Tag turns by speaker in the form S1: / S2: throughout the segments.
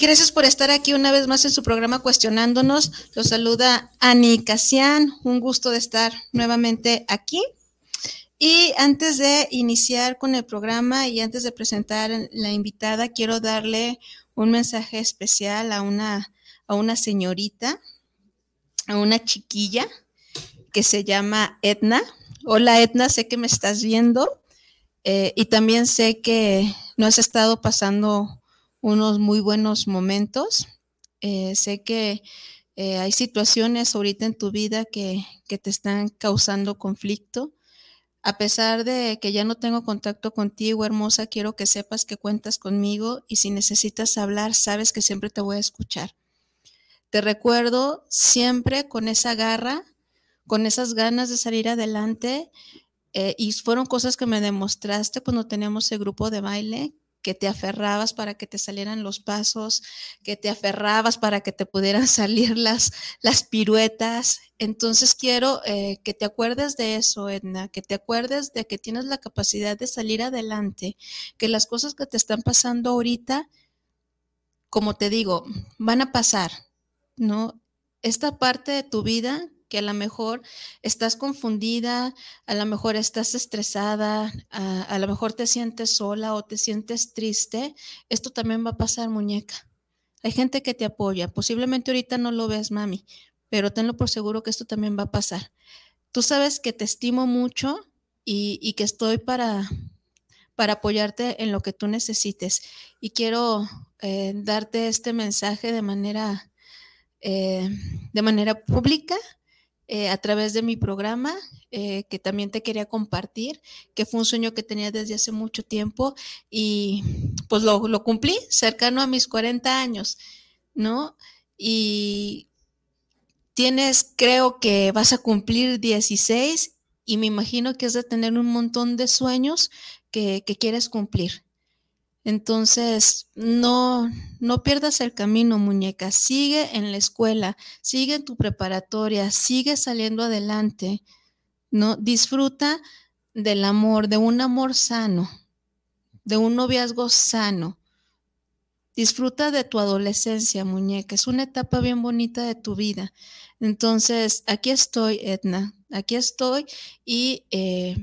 S1: Gracias por estar aquí una vez más en su programa Cuestionándonos. Los saluda Ani Casian. Un gusto de estar nuevamente aquí. Y antes de iniciar con el programa y antes de presentar la invitada, quiero darle un mensaje especial a una, a una señorita, a una chiquilla que se llama Edna. Hola Edna, sé que me estás viendo. Eh, y también sé que no has estado pasando unos muy buenos momentos. Eh, sé que eh, hay situaciones ahorita en tu vida que, que, te están causando conflicto. A pesar de que ya no tengo contacto contigo, hermosa, quiero que sepas que cuentas conmigo y si necesitas hablar, sabes que siempre te voy a escuchar. Te recuerdo siempre con esa garra, con esas ganas de salir adelante eh, y fueron cosas que me demostraste cuando teníamos el grupo de baile, que te aferrabas para que te salieran los pasos, que te aferrabas para que te pudieran salir las, las piruetas. Entonces quiero eh, que te acuerdes de eso, Edna, que te acuerdes de que tienes la capacidad de salir adelante, que las cosas que te están pasando ahorita, como te digo, van a pasar, ¿no? Esta parte de tu vida que a lo mejor estás confundida, a lo mejor estás estresada, a, lo mejor te sientes sola o te sientes triste, esto también va a pasar, muñeca. Hay gente que te apoya, posiblemente ahorita no lo ves, mami, pero tenlo por seguro que esto también va a pasar. Tú sabes que te estimo mucho y, que estoy para, para apoyarte en lo que tú necesites. Y quiero eh, darte este mensaje de manera, eh, de manera pública eh, a través de mi programa, eh, que también te quería compartir, que fue un sueño que tenía desde hace mucho tiempo y pues lo, cumplí cercano a mis 40 años, ¿no? Y tienes, creo que vas a cumplir 16 y me imagino que es de tener un montón de sueños que, que quieres cumplir. Entonces, no, no pierdas el camino, muñeca. Sigue en la escuela, sigue en tu preparatoria, sigue saliendo adelante. ¿no? Disfruta del amor, de un amor sano, de un noviazgo sano. Disfruta de tu adolescencia, muñeca. Es una etapa bien bonita de tu vida. Entonces, aquí estoy, Edna. Aquí estoy y eh,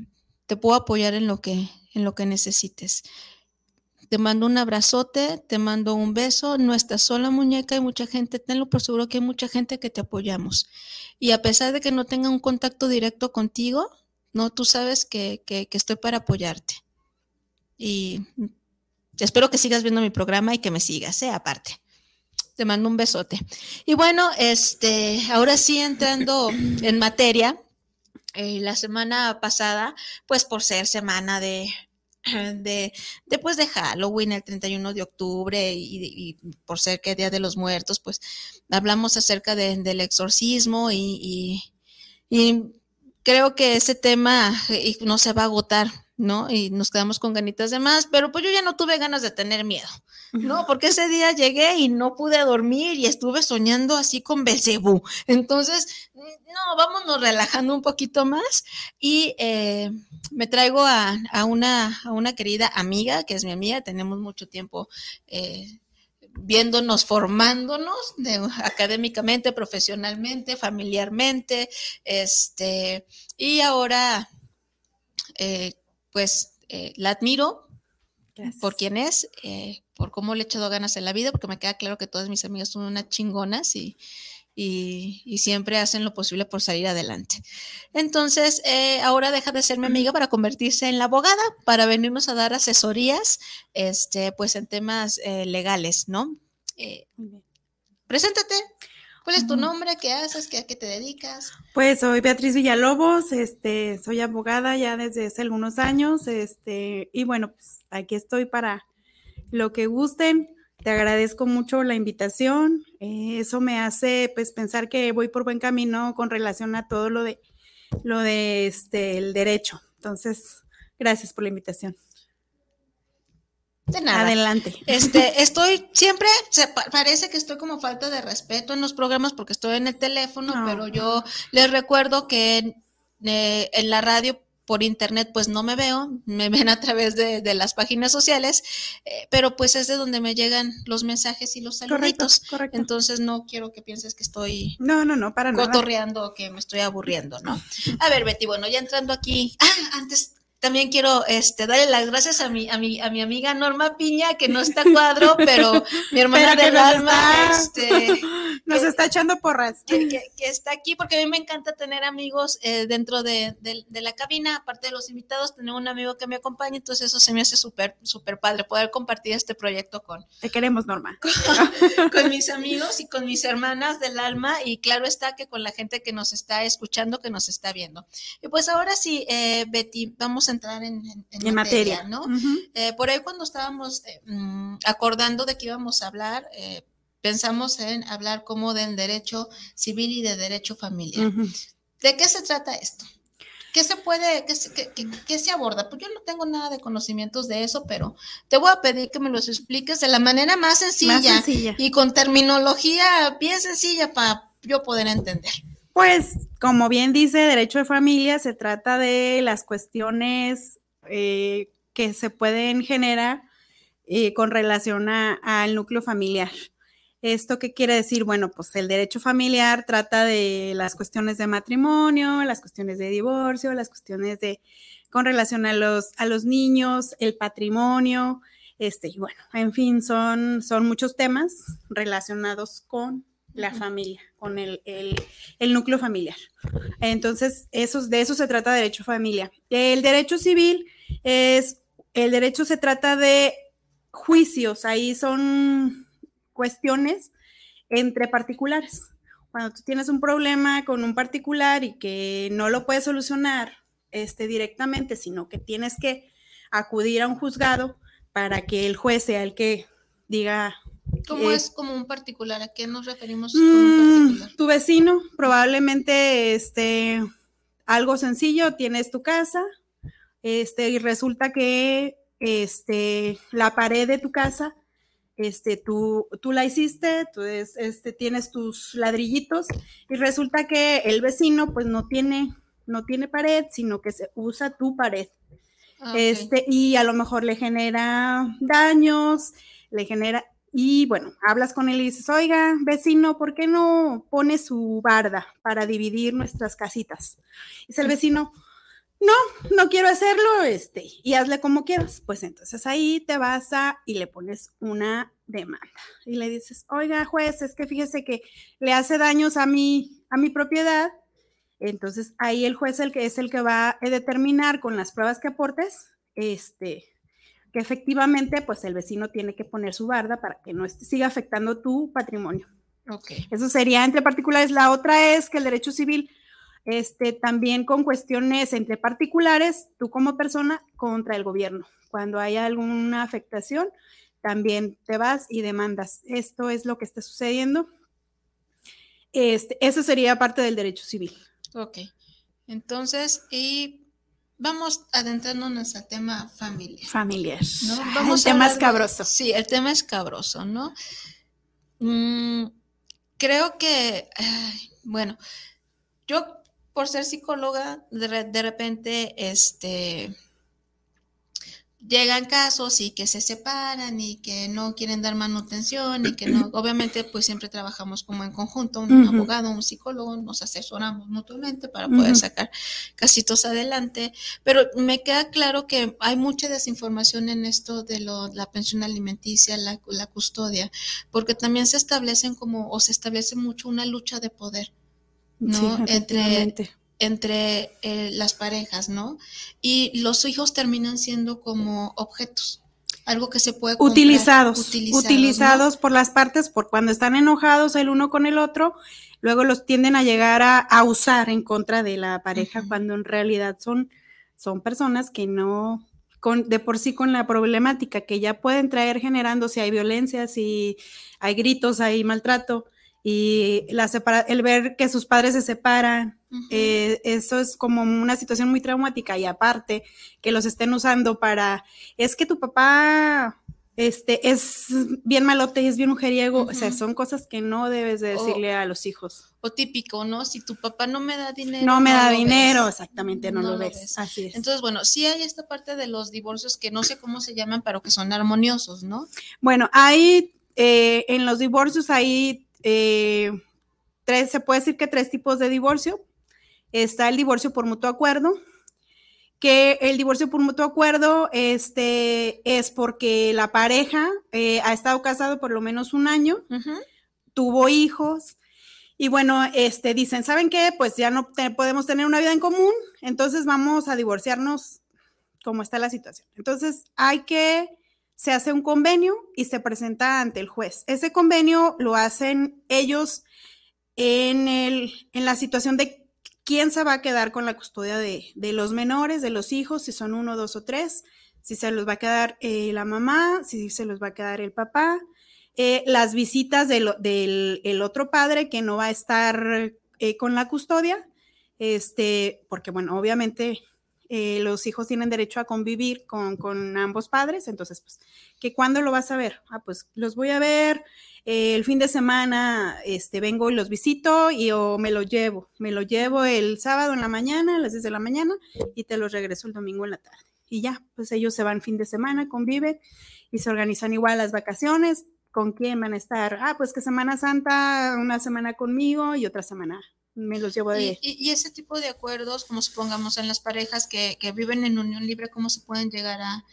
S1: te puedo apoyar en lo que, en lo que necesites. Te mando un abrazote, te mando un beso. No estás sola, muñeca, hay mucha gente, tenlo por seguro que hay mucha gente que te apoyamos. Y a pesar de que no tenga un contacto directo contigo, no, tú sabes que, que, estoy para apoyarte. Y espero que sigas viendo mi programa y que me sigas, ¿eh? Aparte. Te mando un besote. Y bueno, este, ahora sí entrando en materia, eh, la semana pasada, pues por ser semana de, de después de Halloween, el 31 de octubre, y, por ser que Día de los Muertos, pues hablamos acerca del exorcismo y, y, creo que ese tema eh, no se va a agotar, ¿no? Y nos quedamos con ganitas de más, pero pues yo ya no tuve ganas de tener miedo. ¿no? Porque ese día llegué y no pude dormir y estuve soñando así con Belcebú. Entonces, no, vámonos relajando un poquito más y eh, me traigo a, una, a, una, querida amiga, que es mi amiga, tenemos mucho tiempo. Eh, viéndonos, formándonos académicamente, profesionalmente, familiarmente, este, y ahora, eh, pues, la admiro por quien es, por cómo le he echado ganas en la vida, porque me queda claro que todas mis amigas son unas chingonas y, y, siempre hacen lo posible por salir adelante. Entonces, eh, ahora deja de ser mi amiga para convertirse en la abogada, para venirnos a dar asesorías, este, pues en temas eh, legales, ¿no? Eh, preséntate. ¿Cuál es tu nombre? ¿Qué haces? ¿Qué, ¿A qué te dedicas?
S2: Pues soy Beatriz Villalobos, este, soy abogada ya desde hace algunos años, este, y bueno, pues aquí estoy para lo que gusten. Te agradezco mucho la invitación. Eh, eso me hace pues pensar que voy por buen camino con relación a todo lo de lo de este el derecho. Entonces, gracias por la invitación.
S1: De nada.
S2: Adelante.
S1: Este, estoy siempre, se, parece que estoy como falta de respeto en los programas porque estoy en el teléfono,
S2: No.
S1: pero yo les recuerdo que eh, en la radio por internet pues no me veo, me ven a través de, de las páginas sociales, eh, pero pues es de donde me llegan los mensajes y los
S2: Correcto,
S1: saluditos.
S2: correcto.
S1: Entonces no quiero que pienses que estoy
S2: No, no, no, para nada.
S1: cotorreando o que me estoy aburriendo, ¿no? A ver, Betty, bueno, ya entrando aquí, ah, antes también quiero este, darle las gracias a mi, a mi, a mi amiga Norma Piña, que no está cuadro, pero mi hermana
S2: Pero
S1: del alma, este,
S2: Nos
S1: que-
S2: está echando porras.
S1: que, que- que está aquí, porque a mí me encanta tener amigos eh, dentro de, de- de la cabina, aparte de los invitados, tener un amigo que me acompañe, entonces eso se me hace súper, súper padre, poder compartir este proyecto con,
S2: Te queremos, Norma.
S1: con mis amigos y con mis hermanas del alma y claro está que con la gente que nos está escuchando, que nos está viendo. Y pues ahora sí, eh, Betty, vamos a entrar en, en- en
S2: En
S1: materia,
S2: materia.
S1: ¿no? Eh, por ahí cuando estábamos mm, acordando de que íbamos a hablar, eh, pensamos en hablar como del derecho civil y de derecho familiar. ¿De qué se trata esto? ¿Qué se puede, qué se, qué- qué- qué se aborda? Pues yo no tengo nada de conocimientos de eso, pero te voy a pedir que me los expliques de la manera más sencilla,
S2: Más sencilla.
S1: y con terminología bien sencilla para yo poder entender.
S2: Pues, como bien dice Derecho de Familia, se trata de las cuestiones eh, que se pueden generar eh, con relación al núcleo familiar. ¿Esto qué quiere decir? Bueno, pues el derecho familiar trata de las cuestiones de matrimonio, las cuestiones de divorcio, las cuestiones de con relación a los, a los niños, el patrimonio, este, y bueno, en fin, son, son muchos temas relacionados con la familia, con el, el- el núcleo familiar. Entonces, esos, de eso se trata derecho familia. El derecho civil es, el derecho se trata de juicios, ahí son cuestiones entre particulares. Cuando tú tienes un problema con un particular y que no lo puedes solucionar este, directamente, sino que tienes que acudir a un juzgado para que el juez sea el que diga
S1: ¿Cómo
S2: Eh,
S1: es como un particular? ¿A qué nos referimos un
S2: Mm,
S1: particular?
S2: tu vecino, probablemente este, algo sencillo, tienes tu casa, este, y resulta que este, la pared de tu casa, este, tú, tú la hiciste, tú es- este, tienes tus ladrillitos, y resulta que el vecino pues no tiene, no tiene pared, sino que se usa tu pared.
S1: Ah.
S2: Este, y a lo mejor le genera daños, le genera, y bueno, hablas con él y dices, oiga, vecino, ¿por qué no pone su barda para dividir nuestras casitas? Dice el vecino, no, no quiero hacerlo, este, y hazle como quieras. Pues entonces ahí te vas a y le pones una demanda y le dices, oiga, juez, es que fíjese que le hace daños a mi, a mi propiedad. Entonces ahí el juez el que es el que va a determinar con las pruebas que aportes, este, que efectivamente, pues el vecino tiene que poner su barda para que no siga afectando tu patrimonio.
S1: Ok.
S2: Eso sería entre particulares. La otra es que el derecho civil, este, también con cuestiones entre particulares, tú como persona contra el gobierno. Cuando hay alguna afectación, también te vas y demandas. Esto es lo que está sucediendo. Este, eso sería parte del derecho civil.
S1: Ok. Entonces, y vamos adentrándonos al tema familiar.
S2: Familiar.
S1: ¿no?
S2: Ah,
S1: Vamos
S2: el tema
S1: hablar de-
S2: escabroso.
S1: Sí, el tema escabroso, ¿no? Mm, creo que, ay, bueno, yo por ser psicóloga, de, de repente, este, llegan casos y que se separan y que no quieren dar manutención y que no, obviamente, pues siempre trabajamos como en conjunto, un abogado, un psicólogo, nos asesoramos mutuamente para poder sacar casitos adelante. Pero me queda claro que hay mucha desinformación en esto de lo, la pensión alimenticia, la, la custodia, porque también se establecen como, o se establece mucho una lucha de poder ¿no?
S2: Sí,
S1: Entre- entre eh, las parejas, ¿no? Y los hijos terminan siendo como objetos. algo que se puede
S2: utilizados, utilizados, por las partes, por cuando están enojados el uno con el otro, luego los tienden a llegar a, usar en contra de la pareja cuando en realidad son, son personas que no, con, de por sí con la problemática que ya pueden traer generando si hay violencia, si hay gritos, hay maltrato y la el ver que sus padres se separan, eh, eso es como una situación muy traumática y aparte que los estén usando para, es que tu papá este, es bien malote y es bien mujeriego, o sea, son cosas que no debes de decirle a los hijos.
S1: O típico, ¿no? Si tu papá no me da dinero.
S2: No me da dinero, exactamente, no, lo, ves. Así es.
S1: Entonces, bueno, sí hay esta parte de los divorcios que no sé cómo se llaman, pero que son armoniosos, ¿no?
S2: Bueno, hay, eh, en los divorcios hay eh, tres, se puede decir que tres tipos de divorcio. Está el divorcio por mutuo acuerdo, que el divorcio por mutuo acuerdo este, es porque la pareja eh, ha estado casado por lo menos un año, tuvo hijos, y bueno, este, dicen, ¿saben qué? Pues ya no podemos tener una vida en común, entonces vamos a divorciarnos como está la situación. Entonces hay que se hace un convenio y se presenta ante el juez. Ese convenio lo hacen ellos en, el, en la situación de quién se va a quedar con la custodia de, los menores, de los hijos, si son uno, dos o tres, si se los va a quedar eh, la mamá, si se los va a quedar el papá, eh, las visitas del, del otro padre que no va a estar eh, con la custodia, este, porque bueno, obviamente eh, los hijos tienen derecho a convivir con, ambos padres, entonces, pues, ¿que cuándo lo vas a ver? Ah, pues los voy a ver eh, el fin de semana, este, vengo y los visito y o me lo llevo, me lo llevo el sábado en la mañana, a las 10 de la mañana, y te los regreso el domingo en la tarde. Y ya, pues ellos se van fin de semana, conviven y se organizan igual las vacaciones, ¿con quién van a estar? Ah, pues que Semana Santa, una semana conmigo y otra semana me los llevo de...
S1: Y, ese tipo de acuerdos, como supongamos en las parejas que, viven en unión libre, ¿cómo se pueden llegar a,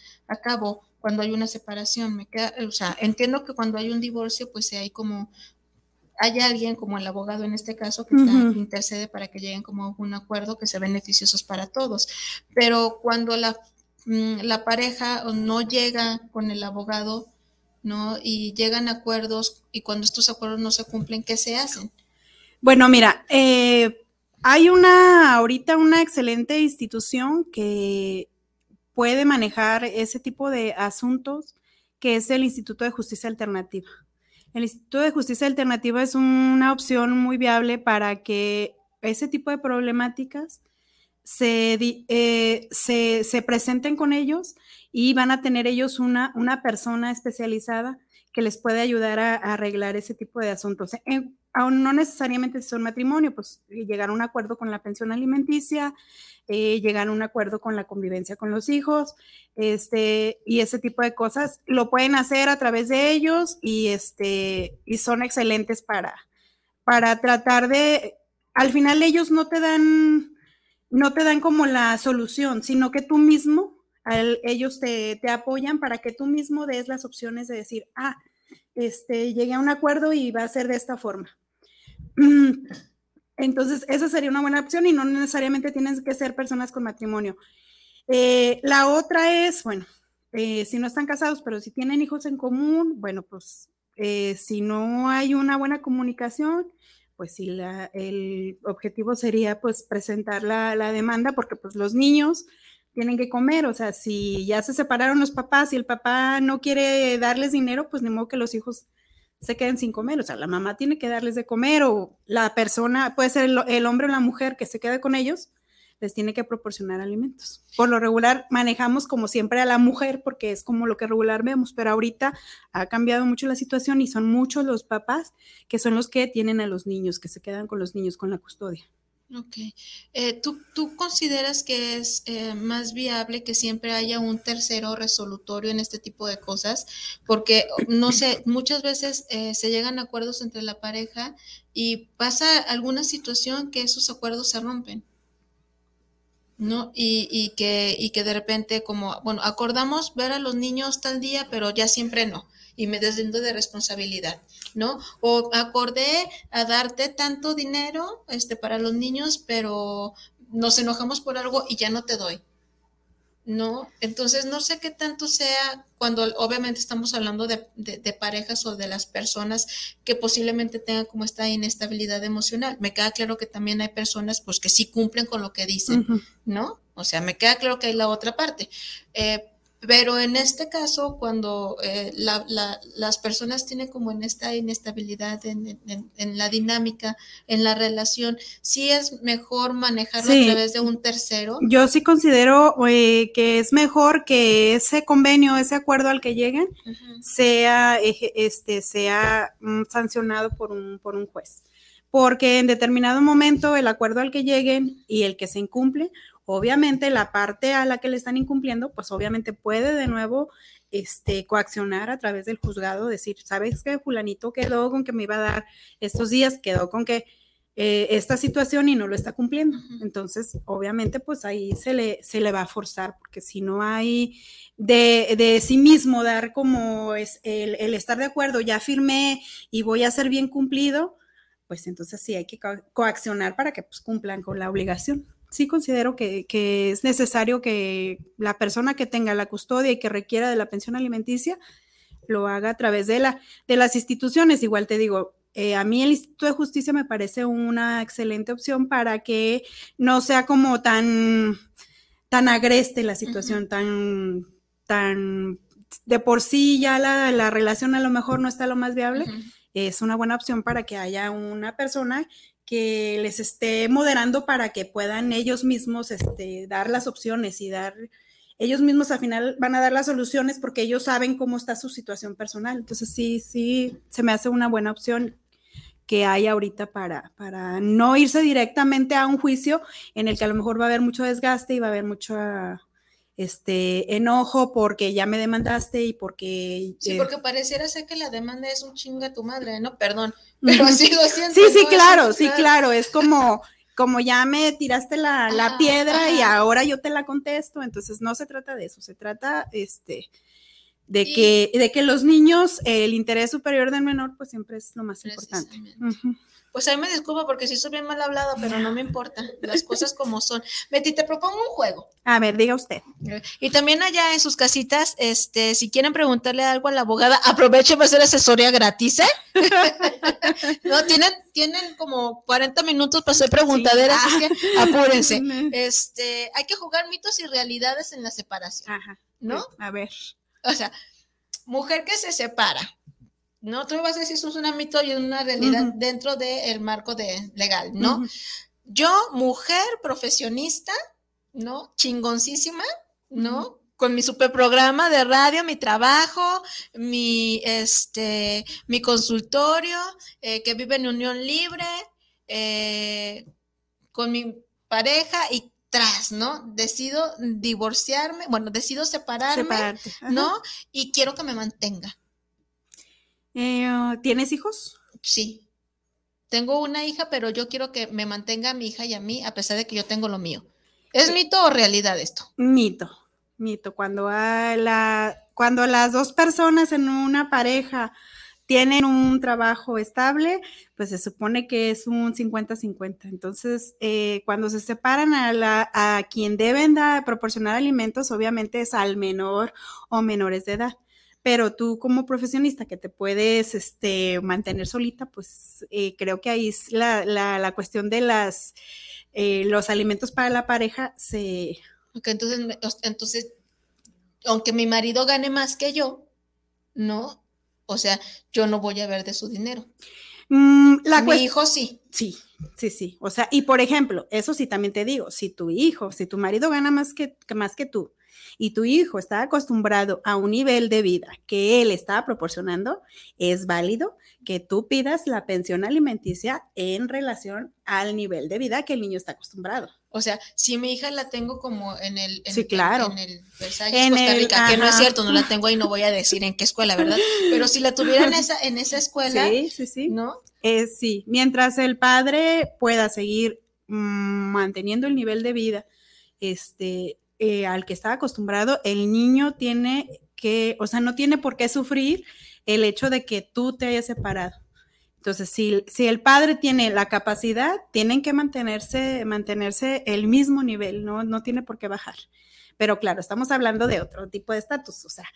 S1: cabo cuando hay una separación? Me queda, o sea, entiendo que cuando hay un divorcio, pues hay como, hay alguien como el abogado en este caso que intercede para que lleguen como a un acuerdo que sea beneficiosos para todos. Pero cuando la, mm, la pareja no llega con el abogado, ¿no? Y llegan a acuerdos y cuando estos acuerdos no se cumplen, ¿qué se hacen?
S2: Bueno, mira, eh, hay una, ahorita una excelente institución que puede manejar ese tipo de asuntos, que es el Instituto de Justicia Alternativa. El Instituto de Justicia Alternativa es una opción muy viable para que ese tipo de problemáticas se, eh, se, presenten con ellos y van a tener ellos una, una persona especializada que les puede ayudar a, arreglar ese tipo de asuntos aún no necesariamente son matrimonio, pues eh, llegar a un acuerdo con la pensión alimenticia, eh, llegar a un acuerdo con la convivencia con los hijos, este, y ese tipo de cosas, lo pueden hacer a través de ellos y, este, y son excelentes para, para tratar de, al final ellos no te dan, no te dan como la solución, sino que tú mismo, ellos te, te apoyan para que tú mismo des las opciones de decir, ah, este, llegué a un acuerdo y va a ser de esta forma. Entonces, esa sería una buena opción y no necesariamente tienen que ser personas con matrimonio. Eh, la otra es, bueno, eh, si no están casados, pero si tienen hijos en común, bueno, pues eh, si no hay una buena comunicación, pues sí, el objetivo sería pues presentar la, la, demanda porque pues los niños tienen que comer, o sea, si ya se separaron los papás y el papá no quiere darles dinero, pues ni modo que los hijos se queden sin comer. O sea, la mamá tiene que darles de comer o la persona, puede ser el, hombre o la mujer que se quede con ellos, les tiene que proporcionar alimentos. Por lo regular manejamos como siempre a la mujer porque es como lo que regular vemos, pero ahorita ha cambiado mucho la situación y son muchos los papás que son los que tienen a los niños, que se quedan con los niños con la custodia.
S1: Ok. Eh, ¿tú, ¿tú, consideras que es eh, más viable que siempre haya un tercero resolutorio en este tipo de cosas? Porque, no sé, muchas veces eh, se llegan a acuerdos entre la pareja y pasa alguna situación que esos acuerdos se rompen. ¿no? Y, y, que, y que de repente como, bueno, acordamos ver a los niños tal día, pero ya siempre no, y me deslindo de responsabilidad. ¿no? O acordé a darte tanto dinero este, para los niños, pero nos enojamos por algo y ya no te doy. ¿no? Entonces, no sé qué tanto sea cuando obviamente estamos hablando de, parejas o de las personas que posiblemente tengan como esta inestabilidad emocional. Me queda claro que también hay personas pues que sí cumplen con lo que dicen, ¿no? O sea, me queda claro que hay la otra parte. Eh, pero en este caso, cuando eh, las personas tienen como en esta inestabilidad en, la dinámica, en la relación, sí es mejor manejarlo a través de un tercero.
S2: Yo sí considero eh, que es mejor que ese convenio, ese acuerdo al que lleguen, sea, este, sea mm, sancionado por un, por un juez. Porque en determinado momento el acuerdo al que lleguen y el que se incumple, Obviamente la parte a la que le están incumpliendo, pues obviamente puede de nuevo este, coaccionar a través del juzgado, decir, ¿sabes qué? Fulanito quedó con que me iba a dar estos días, quedó con que eh, esta situación y no lo está cumpliendo. Entonces, obviamente, pues ahí se le, se le va a forzar, porque si no hay de, de sí mismo dar como es el, el, estar de acuerdo, ya firmé y voy a ser bien cumplido, pues entonces sí hay que coaccionar para que pues, cumplan con la obligación sí considero que, es necesario que la persona que tenga la custodia y que requiera de la pensión alimenticia lo haga a través de, la, de las instituciones. Igual te digo, eh, a mí el Instituto de Justicia me parece una excelente opción para que no sea como tan, tan agreste la situación, tan, tan de por sí ya la, relación a lo mejor no está lo más viable. Es una buena opción para que haya una persona que les esté moderando para que puedan ellos mismos este, dar las opciones y dar, ellos mismos al final van a dar las soluciones porque ellos saben cómo está su situación personal. Entonces sí, sí, se me hace una buena opción que hay ahorita para, para no irse directamente a un juicio en el que a lo mejor va a haber mucho desgaste y va a haber mucho este enojo porque ya me demandaste y porque
S1: sí porque pareciera ser que la demanda es un chinga tu madre no perdón pero así lo siento
S2: sí sí claro sí claro es como como ya me tiraste la, la piedra y ahora yo te la contesto entonces no se trata de eso se trata este de que de que los niños el interés superior del menor pues siempre es lo más importante
S1: pues ahí me disculpo porque sí soy bien mal hablado, pero no me importa, las cosas como son. Betty, te propongo un juego.
S2: A ver, diga usted.
S1: Y también allá en sus casitas, este, si quieren preguntarle algo a la abogada, aprovechen para hacer asesoría gratis, ¿eh? no, tienen, tienen como 40 minutos para hacer preguntaderas, así que apúrense. Este, hay que jugar mitos y realidades en la separación. Ajá. ¿No?
S2: A ver.
S1: O sea, mujer que se separa ¿no? Tú me vas a decir, eso es un mito y una realidad dentro del marco de, legal, ¿no? Yo, mujer profesionista, ¿no? Chingoncísima, ¿no? Con mi super programa de radio, mi trabajo, mi, este, mi consultorio, eh, que vive en unión libre, eh, con mi pareja y tras, ¿no? Decido divorciarme, bueno, decido separarme, ¿no? Y quiero que me mantenga.
S2: Eh, ¿Tienes hijos?
S1: Sí. Tengo una hija, pero yo quiero que me mantenga a mi hija y a mí, a pesar de que yo tengo lo mío. ¿Es eh, mito o realidad esto?
S2: Mito, mito. Cuando, la, cuando las dos personas en una pareja tienen un trabajo estable, pues se supone que es un 50-50. Entonces, eh, cuando se separan a, la, a quien deben proporcionar alimentos, obviamente es al menor o menores de edad pero tú como profesionista que te puedes este, mantener solita, pues eh, creo que ahí es la, la, cuestión de las, eh, los alimentos para la pareja se...
S1: Ok, entonces, entonces, aunque mi marido gane más que yo, ¿no? O sea, yo no voy a ver de su dinero.
S2: Mm, la
S1: mi hijo sí.
S2: Sí, sí, sí. O sea, y por ejemplo, eso sí también te digo, si tu hijo, si tu marido gana más que, más que tú, y tu hijo está acostumbrado a un nivel de vida que él está proporcionando, es válido que tú pidas la pensión alimenticia en relación al nivel de vida que el niño está acostumbrado.
S1: O sea, si mi hija la tengo como en el,
S2: sí, claro.
S1: en, el Versalles Costa Rica, que no es cierto, no la tengo ahí, no voy a decir en qué escuela, ¿verdad? Pero si la tuviera en esa, en esa escuela,
S2: sí, sí, sí.
S1: ¿no?
S2: sí, mientras el padre pueda seguir mm, manteniendo el nivel de vida, este, eh, al que está acostumbrado, el niño tiene que, o sea, no tiene por qué sufrir el hecho de que tú te hayas separado. Entonces, si, si el padre tiene la capacidad, tienen que mantenerse, mantenerse el mismo nivel, no, no tiene por qué bajar. Pero claro, estamos hablando de otro tipo de estatus, o sea,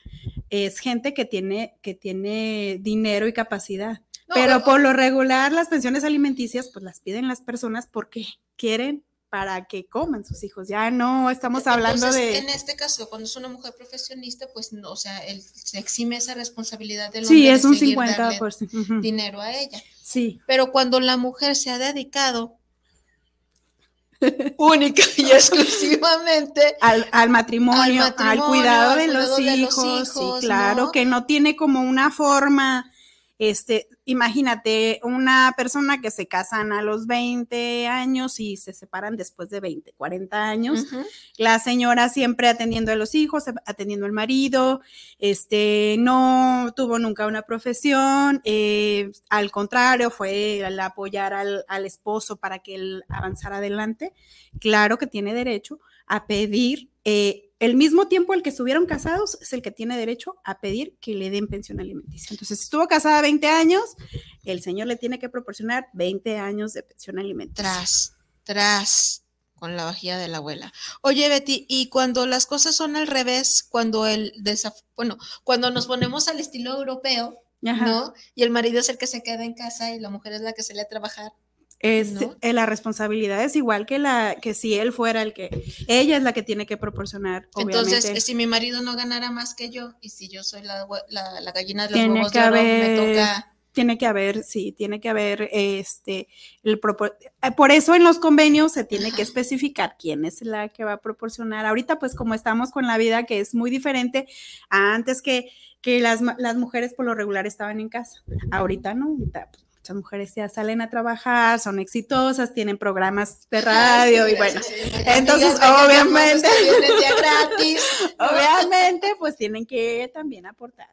S2: es gente que tiene, que tiene dinero y capacidad. pero por lo regular, las pensiones alimenticias, pues las piden las personas porque quieren para que coman sus hijos. Ya no estamos hablando de...
S1: En este caso, cuando es una mujer profesionista, pues, no, o sea, él se exime esa responsabilidad del
S2: hombre.
S1: Sí,
S2: es un 50%.
S1: Dinero a ella.
S2: Sí.
S1: Pero cuando la mujer se ha dedicado única y exclusivamente
S2: al, matrimonio, al, cuidado, de, los hijos, sí, claro, que no tiene como una forma este, imagínate una persona que se casan a los 20 años y se separan después de 20, 40 años. La señora siempre atendiendo a los hijos, atendiendo al marido, este, no tuvo nunca una profesión, eh, al contrario, fue al apoyar al, al esposo para que él avanzara adelante. Claro que tiene derecho a pedir eh, el mismo tiempo el que estuvieron casados es el que tiene derecho a pedir que le den pensión alimenticia. Entonces, si estuvo casada 20 años, el señor le tiene que proporcionar 20 años de pensión alimenticia.
S1: Tras, tras, con la vajilla de la abuela. Oye, Betty, y cuando las cosas son al revés, cuando el bueno, cuando nos ponemos al estilo europeo, ¿no? Y el marido es el que se queda en casa y la mujer es la que sale a trabajar,
S2: es, eh, la responsabilidad es igual que la que si él fuera el que ella es la que tiene que proporcionar.
S1: Entonces, si mi marido no ganara más que yo y si yo soy la, la, gallina de los huevos de oro, me toca
S2: tiene que haber, sí, tiene que haber este el eh, por eso en los convenios se tiene que especificar quién es la que va a proporcionar. Ahorita, pues, como estamos con la vida que es muy diferente a antes que, que las, las mujeres por lo regular estaban en casa. Ahorita no, ahorita pues, muchas mujeres ya salen a trabajar, son exitosas, tienen programas de radio y bueno, entonces obviamente, obviamente pues tienen que también aportar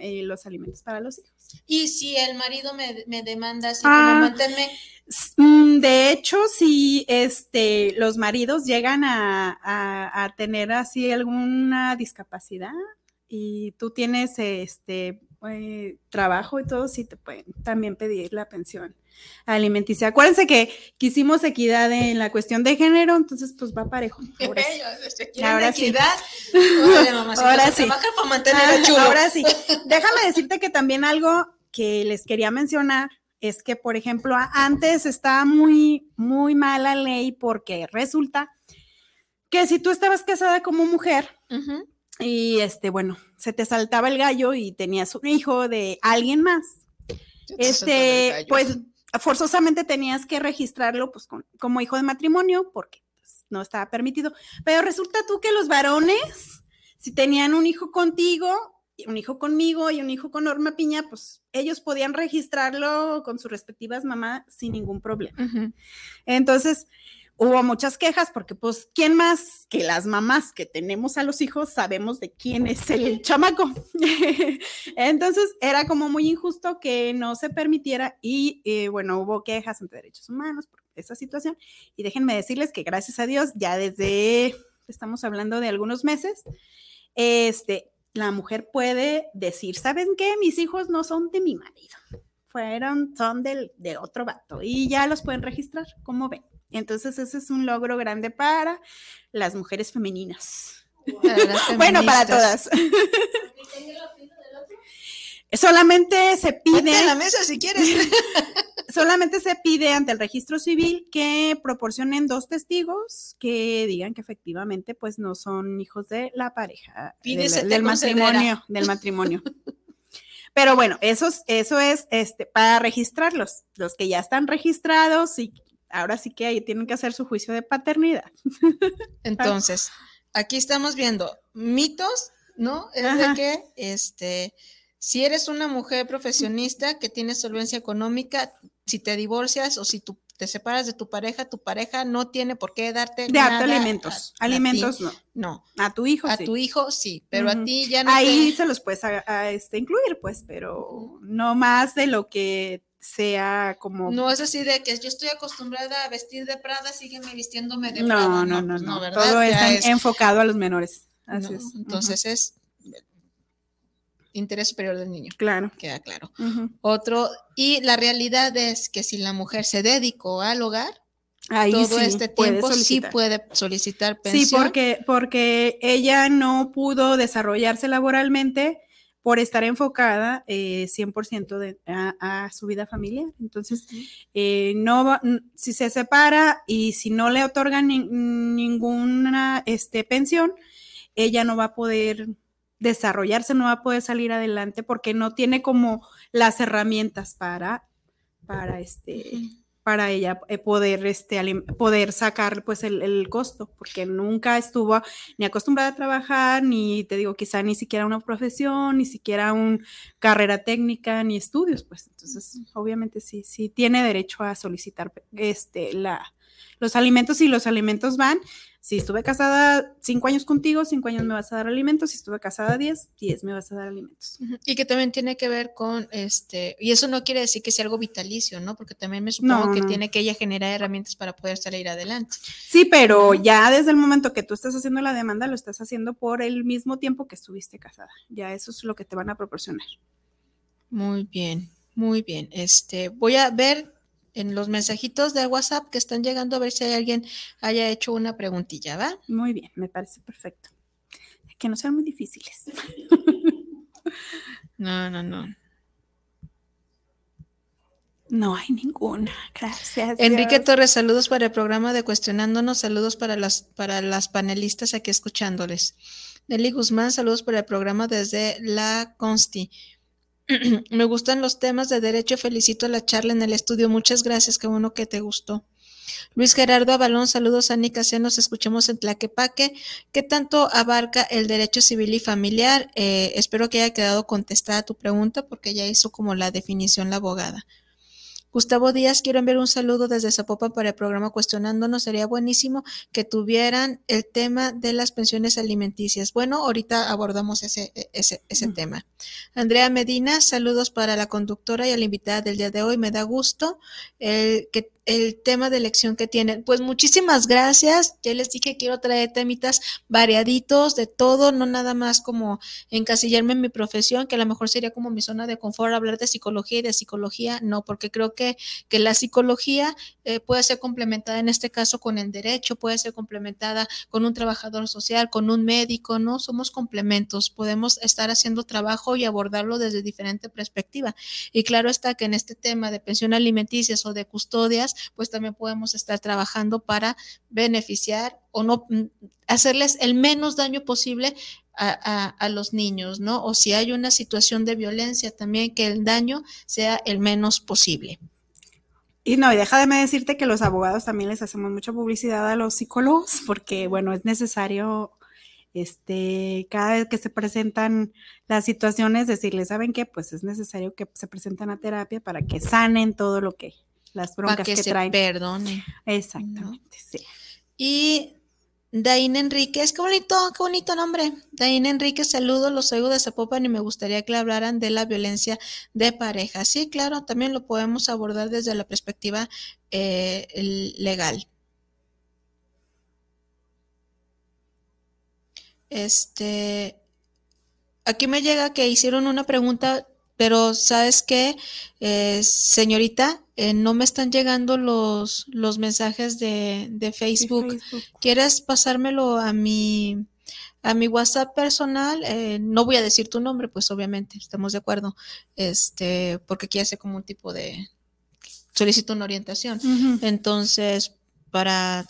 S2: eh, los alimentos para los hijos.
S1: Y si el marido me, demanda así ah,
S2: mm, De hecho, si este, los maridos llegan a, a tener así alguna discapacidad y tú tienes este eh, trabajo y todo, sí te pueden también pedir la pensión alimenticia. Acuérdense que quisimos equidad en la cuestión de género, entonces pues va parejo.
S1: Ahora sí. Ahora sí. ahora sí.
S2: Ah, ahora sí. Déjame decirte que también algo que les quería mencionar es que, por ejemplo, antes estaba muy, muy mala ley porque resulta que si tú estabas casada como mujer, y este, bueno, se te saltaba el gallo y tenías un hijo de alguien más. Este, pues forzosamente tenías que registrarlo pues como hijo de matrimonio porque pues, no estaba permitido. Pero resulta tú que los varones, si tenían un hijo contigo, un hijo conmigo y un hijo con Norma Piña, pues ellos podían registrarlo con sus respectivas mamás sin ningún problema. Entonces, hubo muchas quejas porque pues, ¿quién más que las mamás que tenemos a los hijos sabemos de quién es el chamaco? Entonces era como muy injusto que no se permitiera y eh, bueno, hubo quejas ante derechos humanos por esa situación y déjenme decirles que gracias a Dios ya desde, estamos hablando de algunos meses, este, la mujer puede decir, ¿saben qué? Mis hijos no son de mi marido, fueron, son del, de otro vato y ya los pueden registrar, como ven. Entonces, ese es un logro grande para las mujeres femeninas. bueno, para todas. solamente se pide.
S1: la mesa si quieres.
S2: solamente se pide ante el registro civil que proporcionen dos testigos que digan que efectivamente pues no son hijos de la pareja del, matrimonio del matrimonio pero bueno eso, eso es este para registrarlos los que ya están registrados y ahora sí que ahí tienen que hacer su juicio de paternidad.
S1: Entonces, aquí estamos viendo mitos, ¿no? Es de que, este, si eres una mujer profesionista que tiene solvencia económica, si te divorcias o si tú te separas de tu pareja, tu pareja no tiene por qué darte
S2: de alimentos. alimentos no.
S1: No.
S2: A tu hijo
S1: a
S2: sí.
S1: tu hijo sí, pero a ti ya no.
S2: Ahí se los puedes este, incluir, pues, pero no más de lo que sea como...
S1: No es así de que yo estoy acostumbrada a vestir de Prada, sígueme vistiéndome de
S2: no,
S1: Prada.
S2: No, no, no, no, todo es, enfocado a los menores. Así es.
S1: Entonces es interés superior del niño.
S2: Claro.
S1: Queda claro. Otro, y la realidad es que si la mujer se dedicó al hogar, Ahí todo este tiempo sí puede solicitar pensión.
S2: Sí, porque, porque ella no pudo desarrollarse laboralmente por estar enfocada 100% eh, de, a, su vida familiar. Entonces, eh, no si se separa y si no le otorgan ninguna este, pensión, ella no va a poder desarrollarse, no va a poder salir adelante porque no tiene como las herramientas para, para este, para ella eh, poder, este, poder sacar pues el, costo, porque nunca estuvo ni acostumbrada a trabajar, ni te digo, quizá ni siquiera una profesión, ni siquiera una carrera técnica, ni estudios, pues. Entonces obviamente sí, sí tiene derecho a solicitar este, la, los alimentos y los alimentos van si estuve casada cinco años contigo, cinco años me vas a dar alimentos. Si estuve casada diez, diez me vas a dar alimentos.
S1: Y que también tiene que ver con este, y eso no quiere decir que sea algo vitalicio, ¿no? Porque también me supongo que tiene que ella generar herramientas para poder salir adelante.
S2: Sí, pero ya desde el momento que tú estás haciendo la demanda, lo estás haciendo por el mismo tiempo que estuviste casada. Ya eso es lo que te van a proporcionar.
S1: Muy bien, muy bien. Este, voy a ver en los mensajitos de WhatsApp que están llegando a ver si hay alguien haya hecho una preguntilla, ¿va?
S2: Muy bien, me parece perfecto. Que no sean muy difíciles.
S1: No, no, no.
S2: No hay ninguna, gracias.
S1: Enrique Torres, saludos para el programa de Cuestionándonos, saludos para las, para las panelistas aquí escuchándoles. Nelly Guzmán, saludos para el programa desde la Consti. Me gustan los temas de derecho. Felicito la charla en el estudio. Muchas gracias. Qué bueno que te gustó. Luis Gerardo Avalón, saludos a Nica, nos escuchemos en Tlaquepaque. ¿Qué tanto abarca el derecho civil y familiar? Eh, espero que haya quedado contestada tu pregunta porque ya hizo como la definición la abogada. Gustavo Díaz, quiero enviar un saludo desde Zapopan para el programa Cuestionándonos. Sería buenísimo que tuvieran el tema de las pensiones alimenticias. Bueno, ahorita abordamos ese, ese, ese mm. tema. Andrea Medina, saludos para la conductora y a la invitada del día de hoy. Me da gusto el que el tema de elección que tienen. Pues muchísimas gracias. Ya les dije, quiero traer temitas variaditos de todo, no nada más como encasillarme en mi profesión, que a lo mejor sería como mi zona de confort hablar de psicología y de psicología. No, porque creo que, que la psicología eh, puede ser complementada en este caso con el derecho, puede ser complementada con un trabajador social, con un médico, ¿no? Somos complementos, podemos estar haciendo trabajo y abordarlo desde diferente perspectiva. Y claro está que en este tema de pensión alimenticias o de custodias, pues también podemos estar trabajando para beneficiar o no mm, hacerles el menos daño posible a, los niños, ¿no? O si hay una situación de violencia, también que el daño sea el menos posible.
S2: Y no, y déjame decirte que los abogados también les hacemos mucha publicidad a los psicólogos, porque bueno, es necesario, este, cada vez que se presentan las situaciones, decirles, ¿saben qué? Pues es necesario que se presenten a terapia para que sanen todo lo que las broncas que, se traen.
S1: perdone.
S2: Exactamente, sí.
S1: Y Dain Enríquez, qué bonito, qué bonito nombre. Dain Enríquez, saludos, los oigo de Zapopan y me gustaría que hablaran de la violencia de pareja. Sí, claro, también lo podemos abordar desde la perspectiva eh, legal. Este, aquí me llega que hicieron una pregunta pero sabes qué, eh, señorita, eh, no me están llegando los, los mensajes de, Facebook. ¿Quieres pasármelo a mi, a mi WhatsApp personal? Eh, no voy a decir tu nombre, pues obviamente, estamos de acuerdo, este, porque aquí hace como un tipo de, solicito una orientación. Entonces, para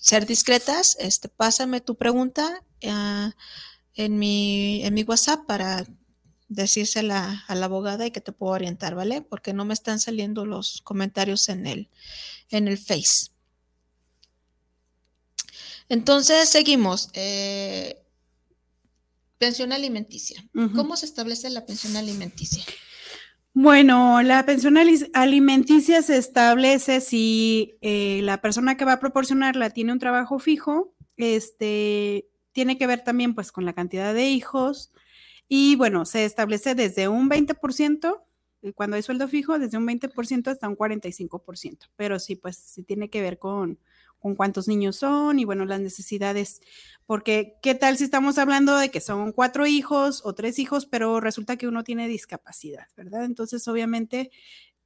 S1: ser discretas, este, pásame tu pregunta en, mi, en mi WhatsApp para decírsela a la abogada y que te puedo orientar, ¿vale? Porque no me están saliendo los comentarios en el, en el Face. Entonces, seguimos. Eh, pensión alimenticia. ¿Cómo se establece la pensión alimenticia?
S2: Bueno, la pensión alimenticia se establece si eh, la persona que va a proporcionarla tiene un trabajo fijo, este, tiene que ver también pues con la cantidad de hijos, y bueno, se establece desde un 20%, eh, cuando hay sueldo fijo, desde un 20% hasta un 45%. Pero sí, pues sí tiene que ver con, con cuántos niños son y bueno, las necesidades. Porque, ¿qué tal si estamos hablando de que son cuatro hijos o tres hijos, pero resulta que uno tiene discapacidad, ¿verdad? Entonces, obviamente,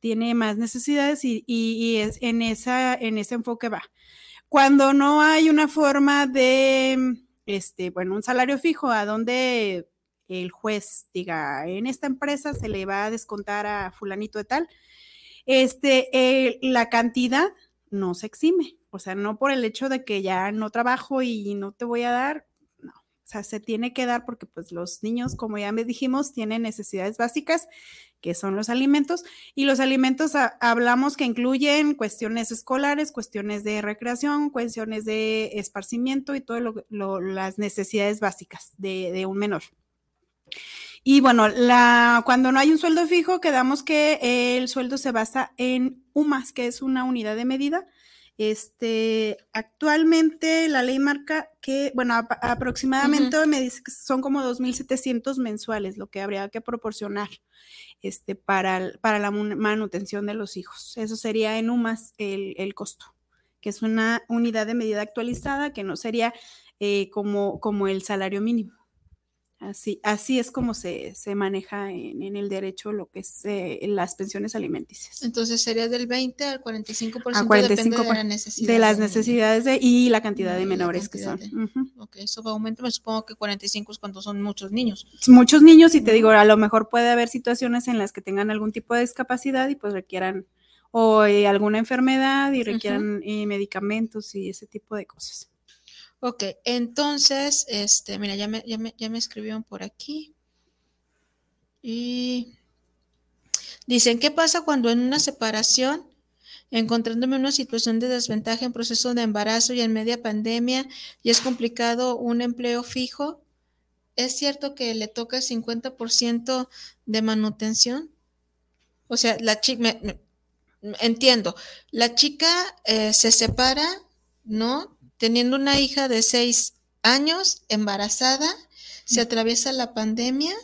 S2: tiene más necesidades y, es en, esa, en ese enfoque va. Cuando no hay una forma de, este, bueno, un salario fijo a donde el juez diga, en esta empresa se le va a descontar a fulanito de tal, este, eh, la cantidad no se exime. O sea, no por el hecho de que ya no trabajo y no te voy a dar, no. O sea, se tiene que dar porque pues los niños, como ya me dijimos, tienen necesidades básicas que son los alimentos. Y los alimentos hablamos que incluyen cuestiones escolares, cuestiones de recreación, cuestiones de esparcimiento y todas las necesidades básicas de, un menor. Y bueno, la, cuando no hay un sueldo fijo, quedamos que el sueldo se basa en UMAS, que es una unidad de medida. Este, actualmente la ley marca que, bueno, aproximadamente me dice que son como 2.700 mensuales lo que habría que proporcionar este, para, para la manutención de los hijos. Eso sería en UMAS el, el costo, que es una unidad de medida actualizada que no sería eh, como, como el salario mínimo. Así, así es como se, maneja en, el derecho lo que es eh, las pensiones alimenticias.
S1: Entonces sería del 20 al 45%, a 45 de, la
S2: necesidad de las necesidades de, y la cantidad de menores que son.
S1: Ok, eso va me supongo que 45 es cuando son muchos niños.
S2: Muchos niños y te digo, a lo mejor puede haber situaciones en las que tengan algún tipo de discapacidad y pues requieran o eh, alguna enfermedad y requieran eh, medicamentos y ese tipo de cosas.
S1: Ok, entonces, este, mira, ya me, ya me, ya me escribieron por aquí. Y dicen, ¿qué pasa cuando en una separación, encontrándome en una situación de desventaja en proceso de embarazo y en media pandemia, y es complicado un empleo fijo? ¿Es cierto que le toca el 50% de manutención? O sea, la chica, entiendo, la chica eh, se separa, ¿no? Teniendo una hija de seis años, embarazada, se atraviesa la pandemia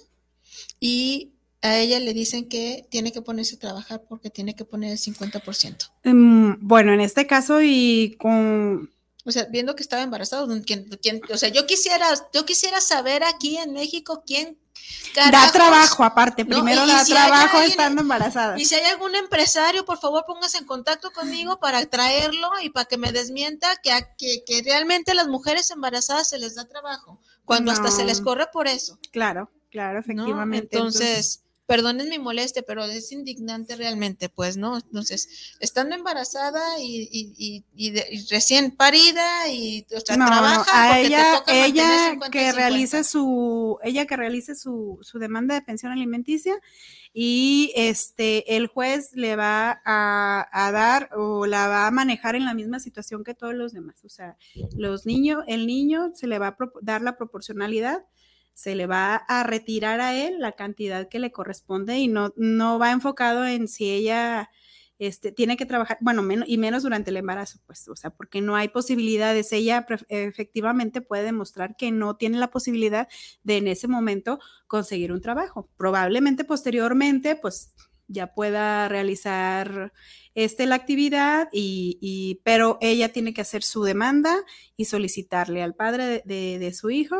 S1: y a ella le dicen que tiene que ponerse a trabajar porque tiene que poner el 50%.
S2: Em, bueno, en este caso y con...
S1: O sea, viendo que estaba embarazada, o sea, yo quisiera, yo quisiera saber aquí en México quién
S2: da trabajo aparte, primero da trabajo estando embarazada.
S1: Y si hay algún empresario, por favor póngase en contacto conmigo para traerlo y para que me desmienta que, que, que realmente a las mujeres embarazadas se les da trabajo, cuando hasta se les corre por eso.
S2: Claro, claro, efectivamente.
S1: entonces perdonen mi molestia, pero es indignante realmente, pues, ¿no? Entonces, estando embarazada y, recién parida y o sea, trabaja
S2: a ella, ella que realice su, ella que realice su, su demanda de pensión alimenticia y este el juez le va a, a, dar o la va a manejar en la misma situación que todos los demás. O sea, los niños, el niño se le va a dar la proporcionalidad se le va a retirar a él la cantidad que le corresponde y no, no va enfocado en si ella este, tiene que trabajar, bueno, menos, y menos durante el embarazo, pues, o sea, porque no hay posibilidades. Ella efectivamente puede demostrar que no tiene la posibilidad de en ese momento conseguir un trabajo. Probablemente posteriormente, pues, ya pueda realizar este, la actividad, y, pero ella tiene que hacer su demanda y solicitarle al padre de, de su hijo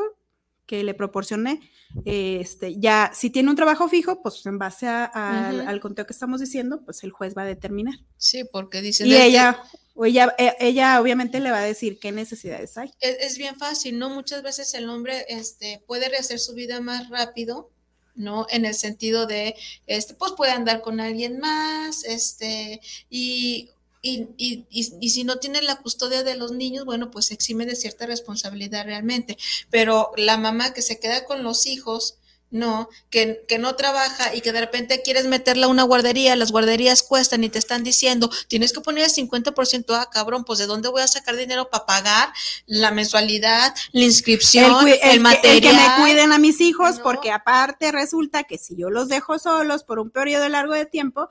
S2: que le proporcioné, este, ya si tiene un trabajo fijo, pues en base al, conteo que estamos diciendo, pues el juez va a determinar.
S1: Sí, porque dice...
S2: Y ella, o ella, e, ella obviamente le va a decir qué necesidades hay.
S1: Es, bien fácil, ¿no? Muchas veces el hombre este, puede rehacer su vida más rápido, ¿no? En el sentido de, este, pues puede andar con alguien más, este, y y, y, y, si no tiene la custodia de los niños, bueno, pues exime de cierta responsabilidad realmente. Pero la mamá que se queda con los hijos, no, que, que, no trabaja y que de repente quieres meterla a una guardería, las guarderías cuestan y te están diciendo, tienes que poner el 50%, ah, cabrón, pues de dónde voy a sacar dinero para pagar la mensualidad, la inscripción, el, material.
S2: Que, me cuiden a mis hijos, porque aparte resulta que si yo los dejo solos por un periodo largo de tiempo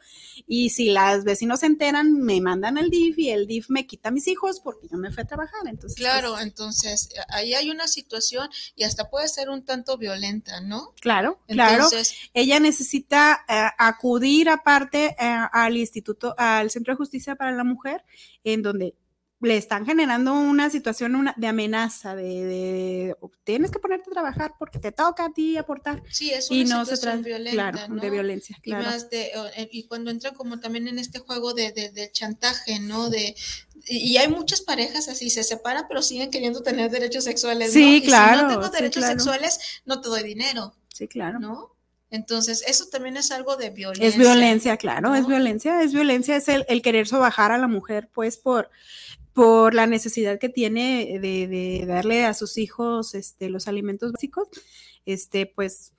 S2: y si las vecinos se enteran, me mandan al DIF y el DIF me quita a mis hijos porque yo me fui a trabajar. Entonces,
S1: claro, pues, entonces ahí hay una situación y hasta puede ser un tanto violenta, ¿no?
S2: Claro, claro. Ella necesita eh, acudir aparte eh, al instituto, al Centro de Justicia para la Mujer, en donde le están generando una situación de amenaza, de, tienes que ponerte a trabajar porque te toca a ti aportar.
S1: Sí, es una y no situación violenta,
S2: de violencia,
S1: Y, más de, eh, y cuando entra como también en este juego de, de, chantaje, ¿no? De, y hay muchas parejas así, se separan, pero siguen queriendo tener derechos sexuales.
S2: Sí, claro.
S1: si no tengo derechos sexuales, no te doy dinero.
S2: Sí, claro.
S1: ¿No? Entonces, eso también es algo de violencia.
S2: Es violencia, claro, es violencia, es violencia, es el, el querer sobajar a la mujer, pues, por, por la necesidad que tiene de, darle a sus hijos este, los alimentos básicos, este, pues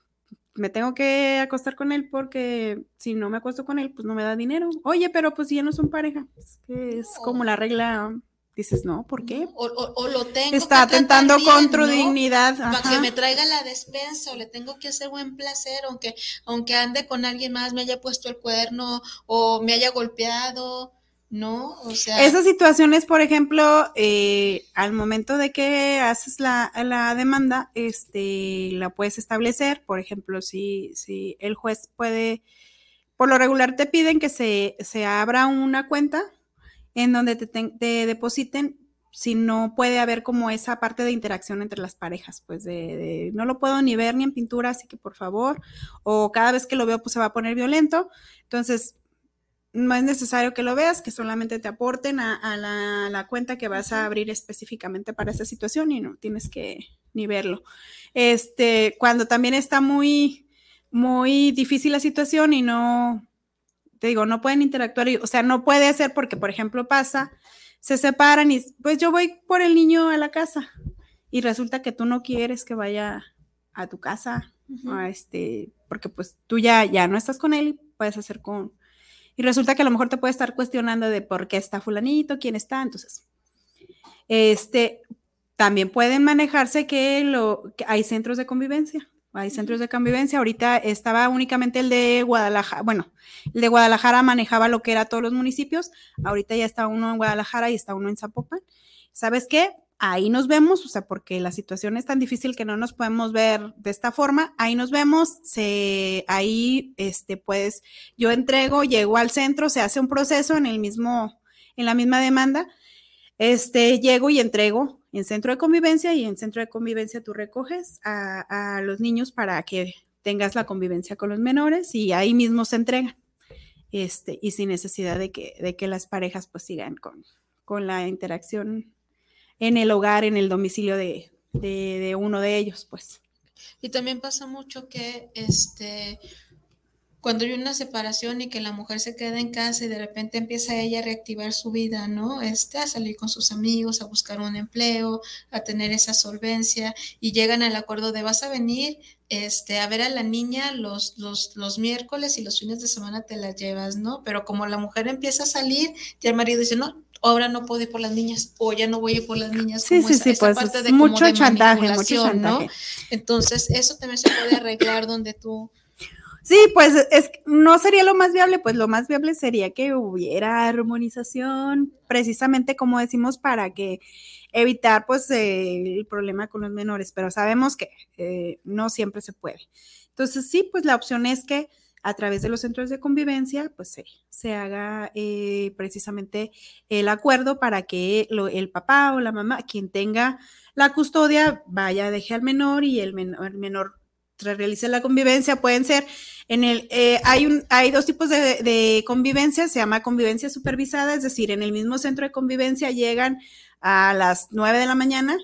S2: me tengo que acostar con él porque si no me acuesto con él, pues no me da dinero. Oye, pero pues si ya no son pareja, es que es como la regla dices, no, ¿por qué?
S1: O, lo tengo.
S2: Está atentando contra tu dignidad.
S1: Para que me traiga la despensa o le tengo que hacer buen placer, aunque, aunque ande con alguien más, me haya puesto el cuerno o me haya golpeado. ¿no? O sea.
S2: Esas situaciones, por ejemplo, eh, al momento de que haces la, demanda, este, la puedes establecer. Por ejemplo, si, si el juez puede, por lo regular te piden que se, se abra una cuenta en donde te, te, depositen si no puede haber como esa parte de interacción entre las parejas, pues de, de, no lo puedo ni ver ni en pintura, así que por favor, o cada vez que lo veo pues se va a poner violento. Entonces, no es necesario que lo veas, que solamente te aporten a, la, cuenta que vas a abrir específicamente para esa situación y no tienes que ni verlo. Este, cuando también está muy, muy difícil la situación y no, te digo, no pueden interactuar, o sea, no puede ser porque, por ejemplo, pasa, se separan y pues yo voy por el niño a la casa y resulta que tú no quieres que vaya a tu casa, a este, porque pues tú ya, ya no estás con él y puedes hacer con, y resulta que a lo mejor te puede estar cuestionando de por qué está fulanito, quién está, entonces, este, también pueden manejarse que, lo, hay centros de convivencia, hay centros de convivencia, ahorita estaba únicamente el de Guadalajara, bueno, el de Guadalajara manejaba lo que era todos los municipios, ahorita ya está uno en Guadalajara y está uno en Zapopan. ¿Sabes qué? ahí nos vemos, o sea, porque la situación es tan difícil que no nos podemos ver de esta forma, ahí nos vemos, se, ahí, este, pues, yo entrego, llego al centro, se hace un proceso en el mismo, en la misma demanda, este, llego y entrego en centro de convivencia y en centro de convivencia tú recoges a, los niños para que tengas la convivencia con los menores y ahí mismo se entregan, este, y sin necesidad de que, de que las parejas pues sigan con, con la interacción en el hogar, en el domicilio de, de, uno de ellos, pues.
S1: Y también pasa mucho que este cuando hay una separación y que la mujer se queda en casa y de repente empieza ella a reactivar su vida, ¿no? Este, a salir con sus amigos, a buscar un empleo, a tener esa solvencia y llegan al acuerdo de vas a venir este, a ver a la niña los, los, los miércoles y los fines de semana te la llevas, ¿no? Pero como la mujer empieza a salir, ya el marido dice, no, ahora no puedo ir por las niñas o ya no voy a ir por las niñas.
S2: Sí, sí, sí, pues parte de, mucho, chantaje, mucho chantaje, ¿no?
S1: Entonces, eso también se puede arreglar donde tú...
S2: Sí, pues es, no sería lo más viable, pues lo más viable sería que hubiera armonización, precisamente como decimos, para que evitar pues eh, el problema con los menores, pero sabemos que eh, no siempre se puede. Entonces, sí, pues la opción es que a través de los centros de convivencia, pues se, se haga eh, precisamente el acuerdo para que el papá o la mamá, quien tenga la custodia, vaya, deje al menor y el el menor realice la convivencia. Pueden ser en el, eh, hay, un, hay dos tipos de, de, convivencia, se llama convivencia supervisada, es decir, en el mismo centro de convivencia llegan a las 9 de la mañana,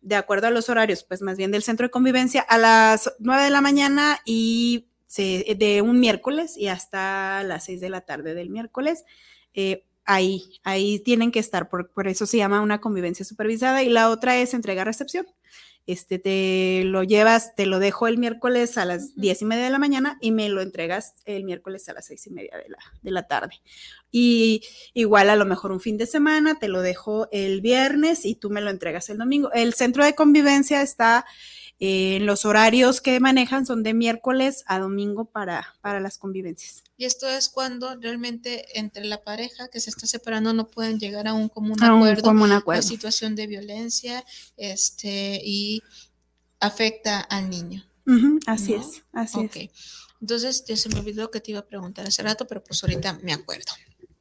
S2: de acuerdo a los horarios, pues más bien del centro de convivencia, a las 9 de la mañana y de un miércoles y hasta las 6 de la tarde del miércoles. Eh, ahí, ahí tienen que estar, por, por, eso se llama una convivencia supervisada y la otra es entrega-recepción este, te lo llevas, te lo dejo el miércoles a las diez y media de la mañana y me lo entregas el miércoles a las seis y media de la, de la tarde. Y igual a lo mejor un fin de semana, te lo dejo el viernes y tú me lo entregas el domingo. El centro de convivencia está eh, los horarios que manejan son de miércoles a domingo para, para las convivencias.
S1: Y esto es cuando realmente entre la pareja que se está separando no pueden llegar a un común acuerdo,
S2: un acuerdo.
S1: la situación de violencia este, y afecta al niño.
S2: así es, así
S1: es. Entonces, ya se me olvidó que te iba a preguntar hace rato, pero pues ahorita me acuerdo.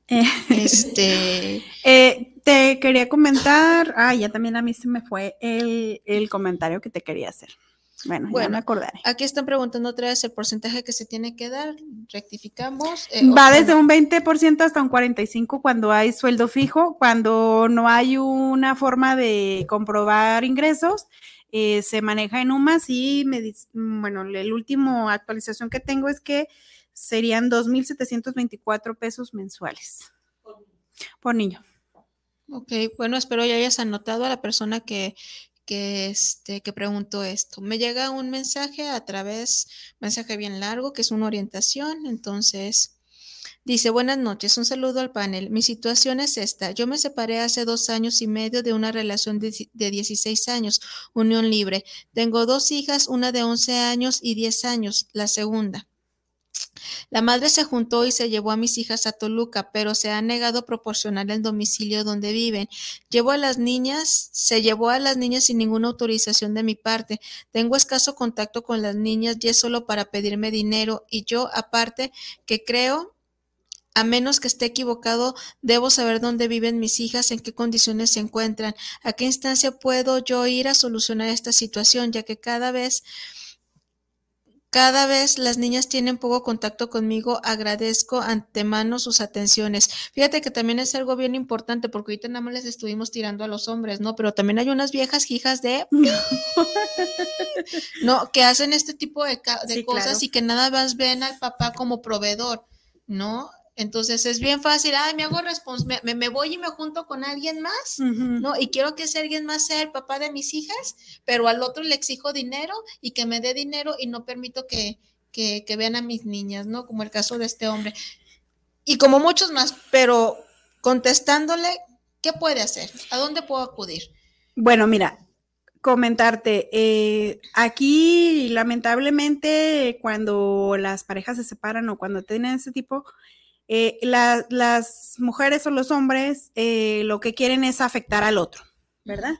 S2: Este. Eh, te quería comentar. Ah, ya también a mí se me fue el, el comentario que te quería hacer. Bueno, ya me acordaré.
S1: Aquí están preguntando otra vez el porcentaje que se tiene que dar. Rectificamos.
S2: Eh, Va desde un 20% hasta un 45% cuando hay sueldo fijo. Cuando no hay una forma de comprobar ingresos, eh, se maneja en UMAS y me, bueno, el último actualización que tengo es que serían 2.724 pesos mensuales por niño.
S1: Ok, bueno, espero ya hayas anotado a la persona que, que, este, que preguntó esto. Me llega un mensaje a través, mensaje bien largo, que es una orientación, entonces... Dice, buenas noches, un saludo al panel. Mi situación es esta. Yo me separé hace dos años y medio de una relación de, de 16 años, unión libre. Tengo dos hijas, una de 11 años y 10 años, la segunda. La madre se juntó y se llevó a mis hijas a Toluca, pero se ha negado a proporcionar el domicilio donde viven. Llevo a las niñas, se llevó a las niñas sin ninguna autorización de mi parte. Tengo escaso contacto con las niñas y es solo para pedirme dinero y yo aparte que creo a menos que esté equivocado, debo saber dónde viven mis hijas, en qué condiciones se encuentran, a qué instancia puedo yo ir a solucionar esta situación, ya que cada vez cada vez las niñas tienen poco contacto conmigo, agradezco antemano sus atenciones. Fíjate que también es algo bien importante porque ahorita nada más les estuvimos tirando a los hombres, ¿no? Pero también hay unas viejas hijas de... no, que hacen este tipo de, cosas y que nada más ven al papá como proveedor, ¿no? Entonces es bien fácil, ay, me hago responsable, me, voy y me junto con alguien más, ¿no? Y quiero que ese alguien más sea el papá de mis hijas, pero al otro le exijo dinero y que me dé dinero y no permito que, que, que vean a mis niñas, ¿no? Como el caso de este hombre. Y como muchos más, pero contestándole, ¿qué puede hacer? ¿A dónde puedo acudir?
S2: Bueno, mira, comentarte, eh, aquí lamentablemente cuando las parejas se separan o cuando tienen ese tipo, eh, las mujeres o los hombres eh, lo que quieren es afectar al otro, ¿verdad?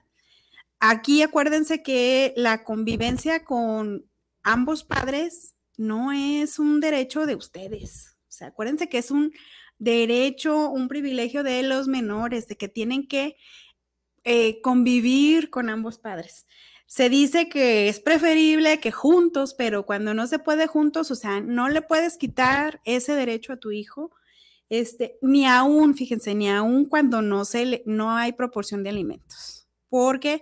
S2: Aquí acuérdense que la convivencia con ambos padres no es un derecho de ustedes. O sea, acuérdense que es un derecho, un privilegio de los menores, de que tienen que eh, convivir con ambos padres. Se dice que es preferible que juntos, pero cuando no se puede juntos, o sea, no le puedes quitar ese derecho a tu hijo, este, ni aún, fíjense, ni aún cuando no se no hay proporción de alimentos, porque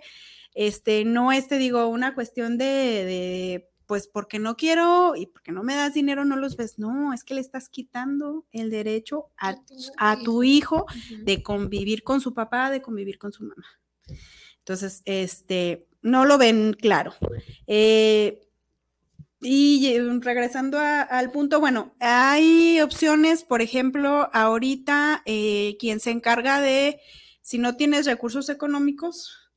S2: este, no es, te digo, una cuestión de, de pues porque no quiero y porque no me das dinero no los ves. No, es que le estás quitando el derecho a, a tu hijo de convivir con su papá, de convivir con su mamá. Entonces, este, no lo ven claro. Eh, y regresando al punto, bueno, hay opciones, por ejemplo, ahorita eh, quien se encarga de, si no tienes recursos económicos,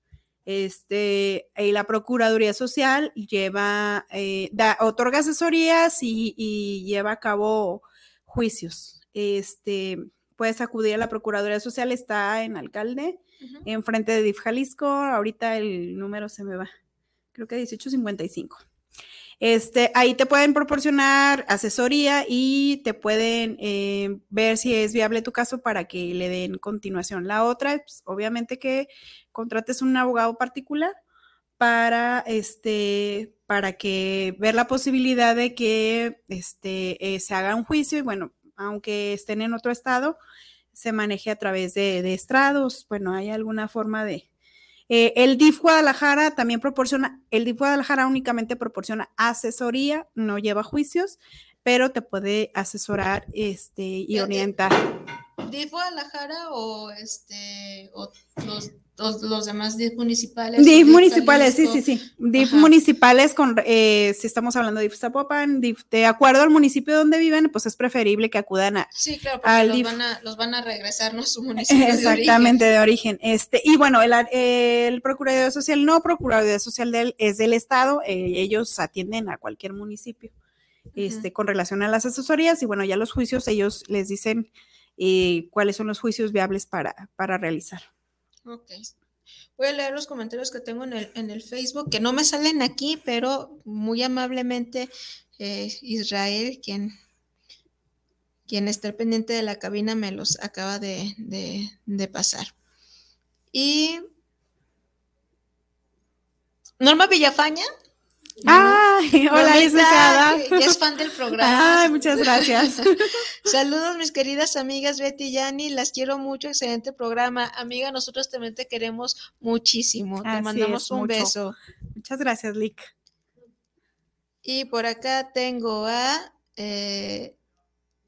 S2: este, eh, la Procuraduría Social lleva, da, otorga asesorías y, y, lleva a cabo juicios. Este, puedes acudir a la Procuraduría Social, está en alcalde, enfrente de DIF Jalisco. Ahorita el número se me va, creo que 1855. Este, ahí te pueden proporcionar asesoría y te pueden eh, ver si es viable tu caso para que le den continuación. La otra, pues, obviamente que contrates un abogado particular para este para que ver la posibilidad de que este eh, se haga un juicio y bueno, aunque estén en otro estado, se maneje a través de, estrados. Bueno, hay alguna forma de... Eh, el DIF Guadalajara también proporciona, el DIF Guadalajara únicamente proporciona asesoría, no lleva juicios, pero te puede asesorar este, y orientar.
S1: ¿DIF Guadalajara o, este, o los los, demás DIF municipales.
S2: DIF municipales, sí, sí, sí. DIF municipales, con, eh, si estamos hablando de DIF Zapopan, DIF, de acuerdo al municipio donde viven, pues es preferible que acudan a.
S1: Sí, claro, porque los, van a, los van a regresar, ¿no? Su municipio.
S2: Exactamente, de origen. Este, y bueno, el, el Procuraduría Social, no, Procuraduría Social del, es del Estado, eh, ellos atienden a cualquier municipio. Este, con relación a las asesorías y bueno, ya los juicios, ellos les dicen eh, cuáles son los juicios viables para, para realizar.
S1: Ok. Voy a leer los comentarios que tengo en el, en el Facebook, que no me salen aquí, pero muy amablemente eh, Israel, quien, quien está pendiente de la cabina me los acaba de, de pasar. Y Norma Villafaña
S2: Ay, hola, licenciada.
S1: Ya es fan del programa.
S2: Ay, muchas gracias.
S1: Saludos, mis queridas amigas Betty y Yani. Las quiero mucho. Excelente programa. Amiga, nosotros también te queremos muchísimo. te mandamos un beso.
S2: Muchas gracias, Lick.
S1: Y por acá tengo a eh,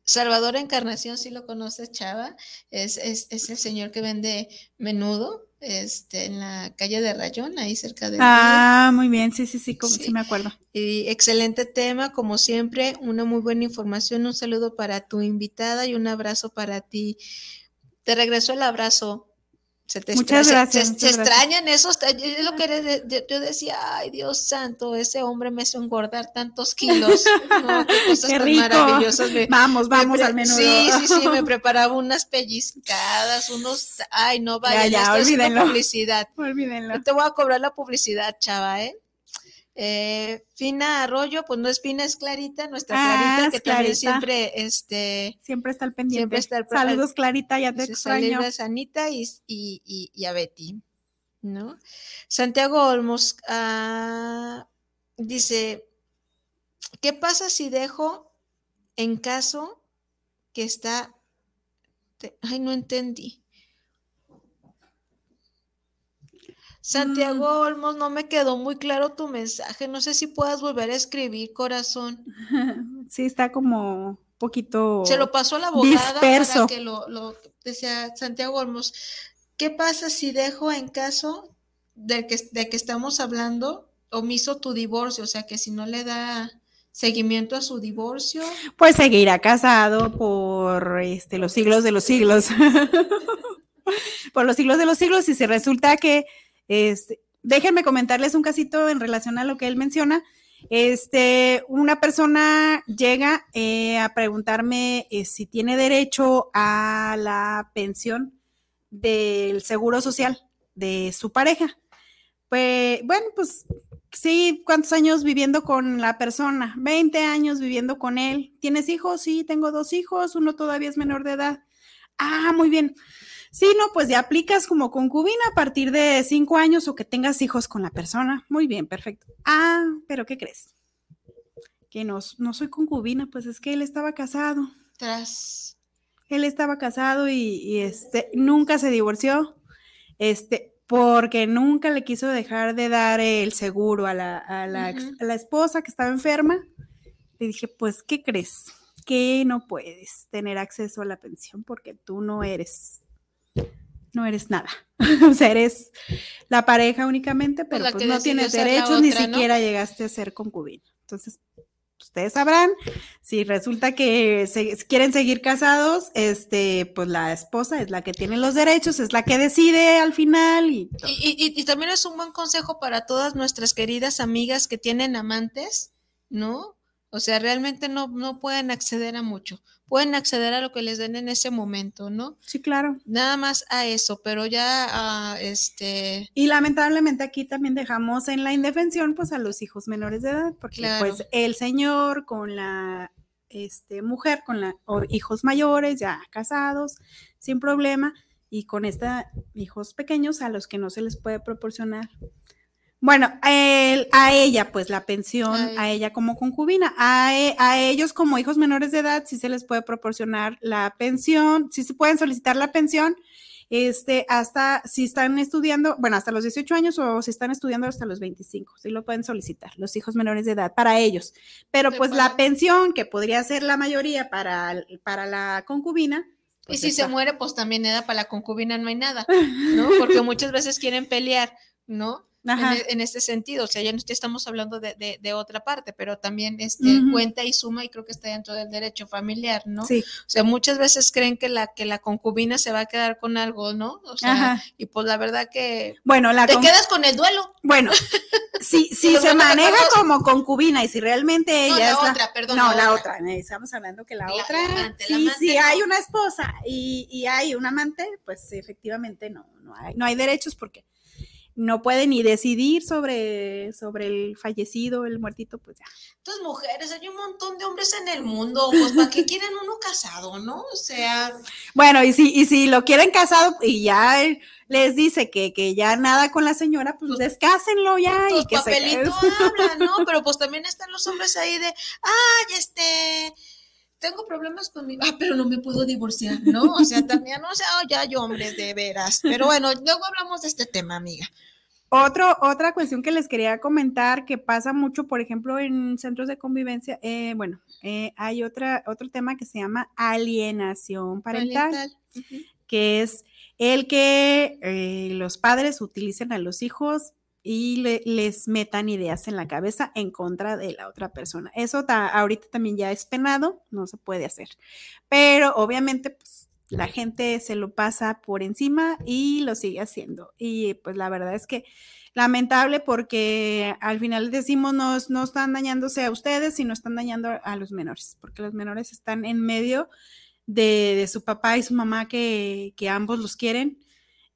S1: Salvador Encarnación, si lo conoces, Chava. Es, es, es el señor que vende menudo este, en la calle de Rayón, ahí cerca de...
S2: Ah, muy bien, sí, sí, sí, sí, me acuerdo.
S1: Y excelente tema, como siempre, una muy buena información, un saludo para tu invitada y un abrazo para ti. Te regreso el abrazo,
S2: muchas gracias.
S1: Se, extrañan esos. Es lo que yo decía, ay Dios santo, ese hombre me hizo engordar tantos kilos. No, qué cosas tan maravillosas.
S2: vamos, vamos al menos.
S1: Sí, sí, sí, me preparaba unas pellizcadas, unos, ay, no vaya,
S2: ya, ya,
S1: publicidad.
S2: Olvídenlo.
S1: Te voy a cobrar la publicidad, chava, ¿eh? Eh, Fina Arroyo, pues no es Fina, es Clarita, nuestra ah, Clarita, que también siempre, este,
S2: siempre está al pendiente. Saludos, Clarita, ya te extraño.
S1: Saludos a Anita y, y, y, a Betty, ¿no? Santiago Olmos ah, dice, ¿qué pasa si dejo en caso que está, ay, no entendí. Santiago mm. Olmos, no me quedó muy claro tu mensaje. No sé si puedas volver a escribir, corazón.
S2: Sí, está como un poquito.
S1: Se lo pasó a la abogada para que lo, decía Santiago Olmos. ¿Qué pasa si dejo en caso de que, de que estamos hablando omiso tu divorcio? O sea, que si no le da seguimiento a su divorcio.
S2: Pues seguirá casado por este, los siglos de los siglos. por los siglos de los siglos. Y si resulta que este, déjenme comentarles un casito en relación a lo que él menciona. Este, una persona llega eh, a preguntarme eh, si tiene derecho a la pensión del seguro social de su pareja. Pues, bueno, pues sí, ¿cuántos años viviendo con la persona? 20 años viviendo con él. ¿Tienes hijos? Sí, tengo dos hijos, uno todavía es menor de edad. Ah, muy bien. Sí, no, pues ya aplicas como concubina a partir de cinco años o que tengas hijos con la persona. Muy bien, perfecto. Ah, pero ¿qué crees? Que no, no soy concubina, pues es que él estaba casado.
S1: Tras.
S2: Él estaba casado y, este nunca se divorció. Este, porque nunca le quiso dejar de dar el seguro a la, a la, a la esposa que estaba enferma. Le dije, pues, ¿qué crees? Que no puedes tener acceso a la pensión porque tú no eres no eres nada. o sea, eres la pareja únicamente, pero pues, no tienes derechos, ni siquiera llegaste a ser concubina. Entonces, ustedes sabrán, si resulta que quieren seguir casados, este, pues la esposa es la que tiene los derechos, es la que decide al final. Y,
S1: y, también es un buen consejo para todas nuestras queridas amigas que tienen amantes, ¿no? O sea, realmente no, no pueden acceder a mucho pueden acceder a lo que les den en ese momento, ¿no?
S2: Sí, claro.
S1: Nada más a eso, pero ya a este...
S2: Y lamentablemente aquí también dejamos en la indefensión pues a los hijos menores de edad, porque pues el señor con la este, mujer, con la, hijos mayores, ya casados, sin problema, y con esta hijos pequeños a los que no se les puede proporcionar bueno, a, ella, pues la pensión, a ella como concubina, a, e, a, ellos como hijos menores de edad, sí se les puede proporcionar la pensión, sí se pueden solicitar la pensión, este, hasta si están estudiando, bueno, hasta los 18 años o si están estudiando hasta los 25, sí lo pueden solicitar, los hijos menores de edad, para ellos. Pero pues la pensión, que podría ser la mayoría para, para la concubina,
S1: y pues, si se muere, pues también nada para la concubina no hay nada, ¿no? Porque muchas veces quieren pelear, ¿no? E, en, este sentido. O sea, ya no estamos hablando de, de, otra parte, pero también este, cuenta y suma y creo que está dentro del derecho familiar, ¿no?
S2: Sí.
S1: O sea, muchas veces creen que la, que la concubina se va a quedar con algo, ¿no? O sea, y pues la verdad que...
S2: Bueno, la
S1: te quedas con el duelo.
S2: Bueno, si, si se maneja como concubina y si realmente ella
S1: no,
S2: la
S1: otra, perdón.
S2: No, la otra. Estamos hablando que la, otra... sí, si hay una esposa y, y hay un amante, pues efectivamente no, no hay, no hay derechos porque no puede ni decidir sobre, sobre el fallecido, el muertito, pues ya.
S1: Entonces, mujeres, hay un montón de hombres en el mundo, pues ¿para qué quieren uno casado, no? O sea.
S2: Bueno, y si, y si lo quieren casado y ya les dice que, que ya nada con la señora, pues, pues descásenlo ya y que
S1: papelito habla, ¿no? Pero pues también están los hombres ahí de, ay, este tengo problemas con mi, ah, pero no me puedo divorciar, ¿no? O sea, también, o sea, ya hay hombres de veras. Pero bueno, luego hablamos de este tema, amiga.
S2: Otro, otra cuestión que les quería comentar que pasa mucho, por ejemplo, en centros de convivencia, eh, bueno, eh, hay otra, otro tema que se llama alienación parental, que es el que eh, los padres utilicen a los hijos y les metan ideas en la cabeza en contra de la otra persona. Eso ahorita también ya es penado, no se puede hacer. Pero obviamente, pues la gente se lo pasa por encima y lo sigue haciendo. Y pues la verdad es que lamentable porque al final decimos no, no están dañándose a ustedes, sino están dañando a los menores, porque los menores están en medio de, su papá y su mamá que, que, ambos los quieren.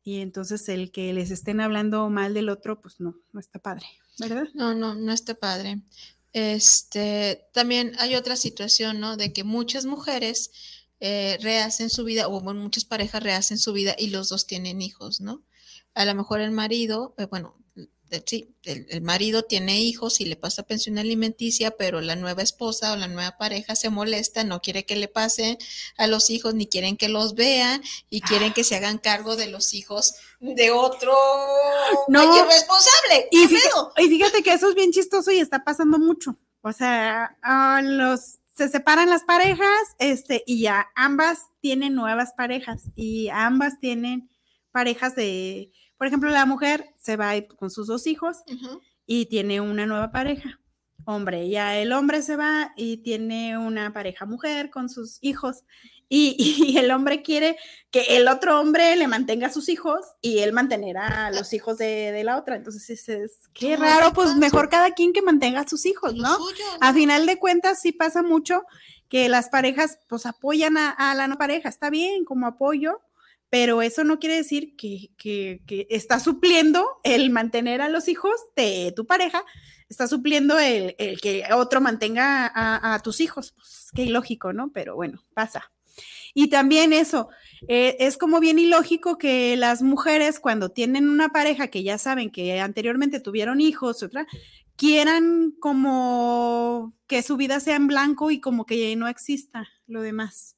S2: Y entonces el que les estén hablando mal del otro, pues no, no está padre, ¿verdad?
S1: No, no, no está padre. Este, también hay otra situación, ¿no? De que muchas mujeres eh, rehacen su vida, o bueno, muchas parejas rehacen su vida y los dos tienen hijos, ¿no? A lo mejor el marido, eh, bueno, sí, el, marido tiene hijos y le pasa pensión alimenticia, pero la nueva esposa o la nueva pareja se molesta, no quiere que le pase a los hijos, ni quieren que los vean y quieren que se hagan cargo de los hijos de otro no, responsable.
S2: Y y fíjate que eso es bien chistoso y está pasando mucho. O sea, a los se separan las parejas, este, y ya ambas tienen nuevas parejas y ambas tienen parejas de, por ejemplo, la mujer se va con sus dos hijos y tiene una nueva pareja. Hombre, ya el hombre se va y tiene una pareja mujer con sus hijos y, el hombre quiere que el otro hombre le mantenga a sus hijos y él mantener a los hijos de, la otra. Entonces es, qué raro, pues mejor cada quien que mantenga a sus hijos, ¿no? A final de cuentas sí pasa mucho que las parejas pues apoyan a, la no pareja, está bien como apoyo, pero eso no quiere decir que, está supliendo el mantener a los hijos de tu pareja, está supliendo el, que otro mantenga a, tus hijos. Pues qué ilógico, ¿no? Pero bueno, pasa. Y también eso, eh, es como bien ilógico que las mujeres cuando tienen una pareja que ya saben que anteriormente tuvieron hijos, otra, quieran como que su vida sea en blanco y como que no exista lo demás.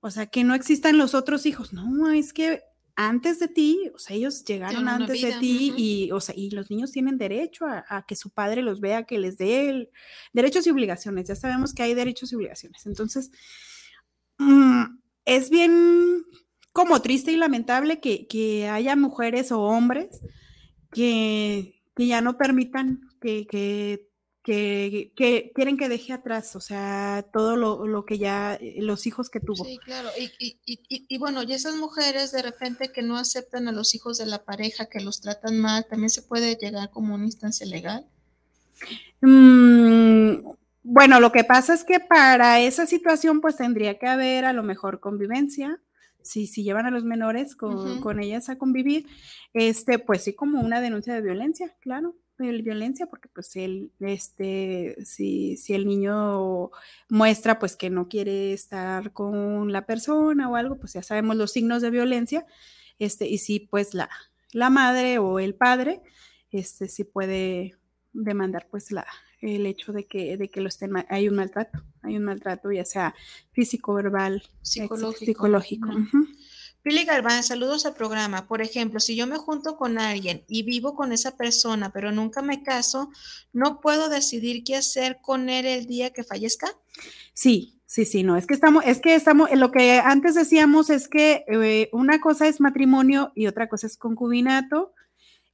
S2: O sea, que no existan los otros hijos. No, es que antes de ti, o sea, ellos llegaron antes de ti y, o sea, y los niños tienen derecho a, que su padre los vea, que les dé derechos y obligaciones. Ya sabemos que hay derechos y obligaciones. Entonces, Mm, es bien como triste y lamentable que, haya mujeres o hombres que, ya no permitan que, que, quieren que deje atrás, o sea, todo lo, que ya, eh, los hijos que tuvo.
S1: Sí, claro. Y, y, bueno, y esas mujeres de repente que no aceptan a los hijos de la pareja, que los tratan mal, también se puede llegar como una instancia legal.
S2: Mm, bueno, lo que pasa es que para esa situación pues tendría que haber a lo mejor convivencia, si, si llevan a los menores con, ellas a convivir, este, pues sí como una denuncia de violencia, claro, violencia, porque pues él, este, si, si el niño muestra pues que no quiere estar con la persona o algo, pues ya sabemos los signos de violencia, este, y si pues la, la madre o el padre, este, sí puede demandar pues la, el hecho de que, de que los hay un maltrato, hay un maltrato ya sea físico, verbal, psicológico. psicológico.
S1: Pili Galván, saludos al programa. Por ejemplo, si yo me junto con alguien y vivo con esa persona, pero nunca me caso, ¿no puedo decidir qué hacer con él el día que fallezca?
S2: Sí, sí, sí, no, es que estamos, es que estamos, lo que antes decíamos es que eh, una cosa es matrimonio y otra cosa es concubinato,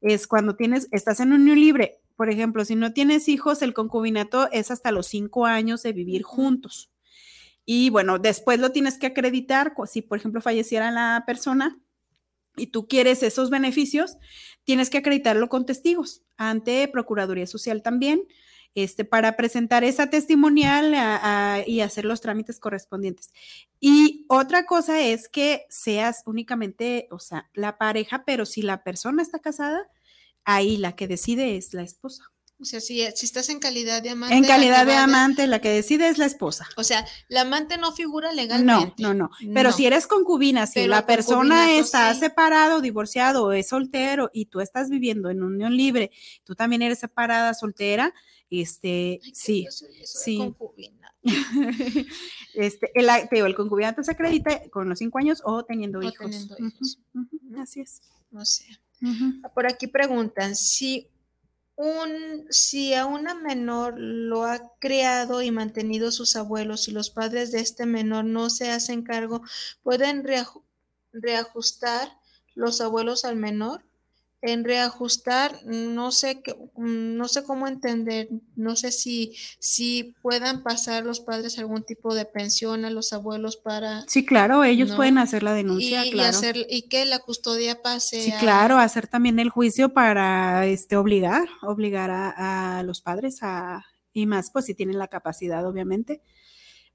S2: es cuando tienes, estás en unión libre, por ejemplo, si no tienes hijos, el concubinato es hasta los cinco años de vivir juntos. Y bueno, después lo tienes que acreditar. Si, por ejemplo, falleciera la persona y tú quieres esos beneficios, tienes que acreditarlo con testigos ante Procuraduría Social también, este, para presentar esa testimonial y hacer los trámites correspondientes. Y otra cosa es que seas únicamente, o sea, la pareja, pero si la persona está casada, ahí la que decide es la esposa.
S1: O sea, si, si estás en calidad de amante.
S2: En calidad de amante, la que decide es la esposa.
S1: O sea, la amante no figura
S2: No,
S1: legalmente.
S2: no, no. Pero
S1: No.
S2: si eres concubina, si
S1: Pero
S2: la persona está
S1: sí.
S2: separado, divorciado o es soltero y tú estás viviendo en unión libre, tú también eres separada, soltera, este,
S1: Ay,
S2: sí.
S1: eso
S2: sí.
S1: concubina.
S2: este, el, te digo, el concubinato se acredita con los cinco años o teniendo
S1: O
S2: hijos.
S1: teniendo hijos.
S2: ujú, así es.
S1: No sé. Por aquí preguntan si un si a una menor lo ha criado y mantenido sus abuelos y los padres de este menor no se hacen cargo, ¿pueden reaju- reajustar los abuelos al menor? En reajustar, no sé mm, no sé cómo entender, no sé si, si puedan pasar los padres algún tipo de pensión a los abuelos para
S2: Sí, claro, ellos
S1: No.
S2: pueden hacer la denuncia,
S1: y
S2: claro.
S1: hacer y que la custodia pase
S2: Sí,
S1: a-
S2: claro, hacer también el juicio para este obligar, obligar a, a los padres a, y más, pues si tienen la capacidad, obviamente.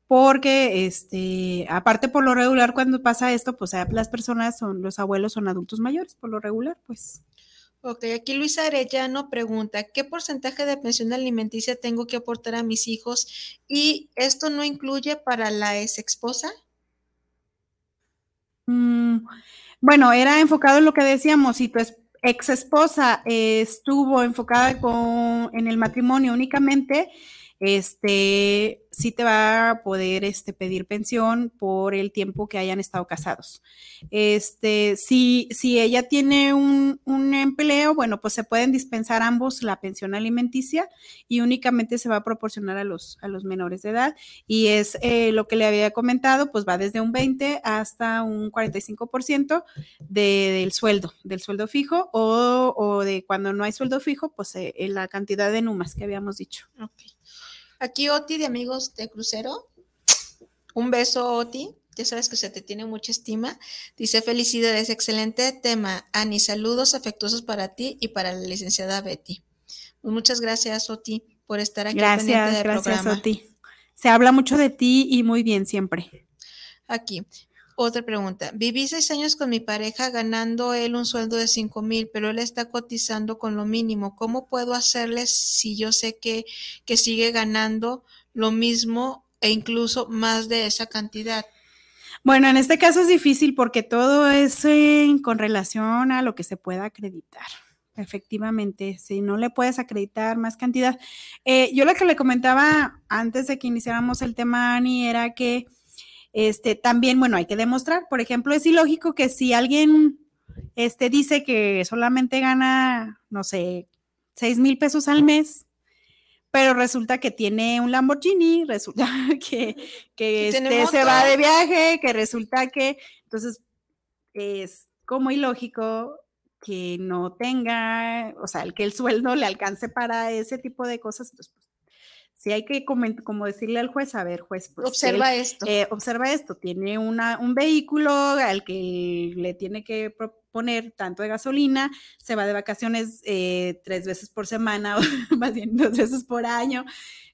S2: Porque, este, aparte por lo regular, cuando pasa esto, pues las personas son, los abuelos son adultos mayores, por lo regular, pues.
S1: Ok, aquí Luisa Arellano pregunta, ¿qué porcentaje de pensión alimenticia tengo que aportar a mis hijos? ¿Y esto no incluye para la ex esposa?
S2: mm, bueno, era enfocado en lo que decíamos, si tu ex esposa estuvo enfocada con, en el matrimonio únicamente, este, sí te va a poder este, pedir pensión por el tiempo que hayan estado casados. Este, si, si ella tiene un, empleo, bueno, pues se pueden dispensar ambos la pensión alimenticia y únicamente se va a proporcionar a los, menores de edad. Y es eh, lo que le había comentado, pues va desde un 20 hasta un 45% de, del sueldo, del sueldo fijo o, de cuando no hay sueldo fijo, pues eh, la cantidad de numas que habíamos dicho.
S1: Ok. Aquí Oti de Amigos de Crucero. Un beso, Oti. Ya sabes que se te tiene mucha estima. Dice felicidades, excelente tema. Ani, saludos afectuosos para ti y para la licenciada Betty. Pues muchas gracias, Oti, por estar aquí
S2: Gracias,
S1: del
S2: gracias,
S1: programa.
S2: Oti. Se habla mucho de ti y muy bien siempre.
S1: Aquí, otra pregunta. Viví seis años con mi pareja ganando él un sueldo de cinco mil, pero él está cotizando con lo mínimo. ¿Cómo puedo hacerle si yo sé que, que sigue ganando lo mismo e incluso más de esa cantidad?
S2: Bueno, en este caso es difícil porque todo es eh, con relación a lo que se pueda acreditar. Efectivamente, si no le puedes acreditar más cantidad. Eh, yo lo que le comentaba antes de que iniciáramos el tema, Ani, era que este, también, bueno, hay que demostrar. Por ejemplo, es ilógico que si alguien este, dice que solamente gana, no sé, seis mil pesos al mes, pero resulta que tiene un Lamborghini, resulta que, que este, se va de viaje, que resulta que, entonces, es como ilógico que no tenga, o sea, el que el sueldo le alcance para ese tipo de cosas, entonces, sí hay que coment- como decirle al juez, a ver, juez, pues,
S1: Observa
S2: él,
S1: esto.
S2: eh, observa esto, tiene una, un vehículo al que le tiene que poner tanto de gasolina, se va de vacaciones eh, tres veces por semana, o más bien dos veces por año.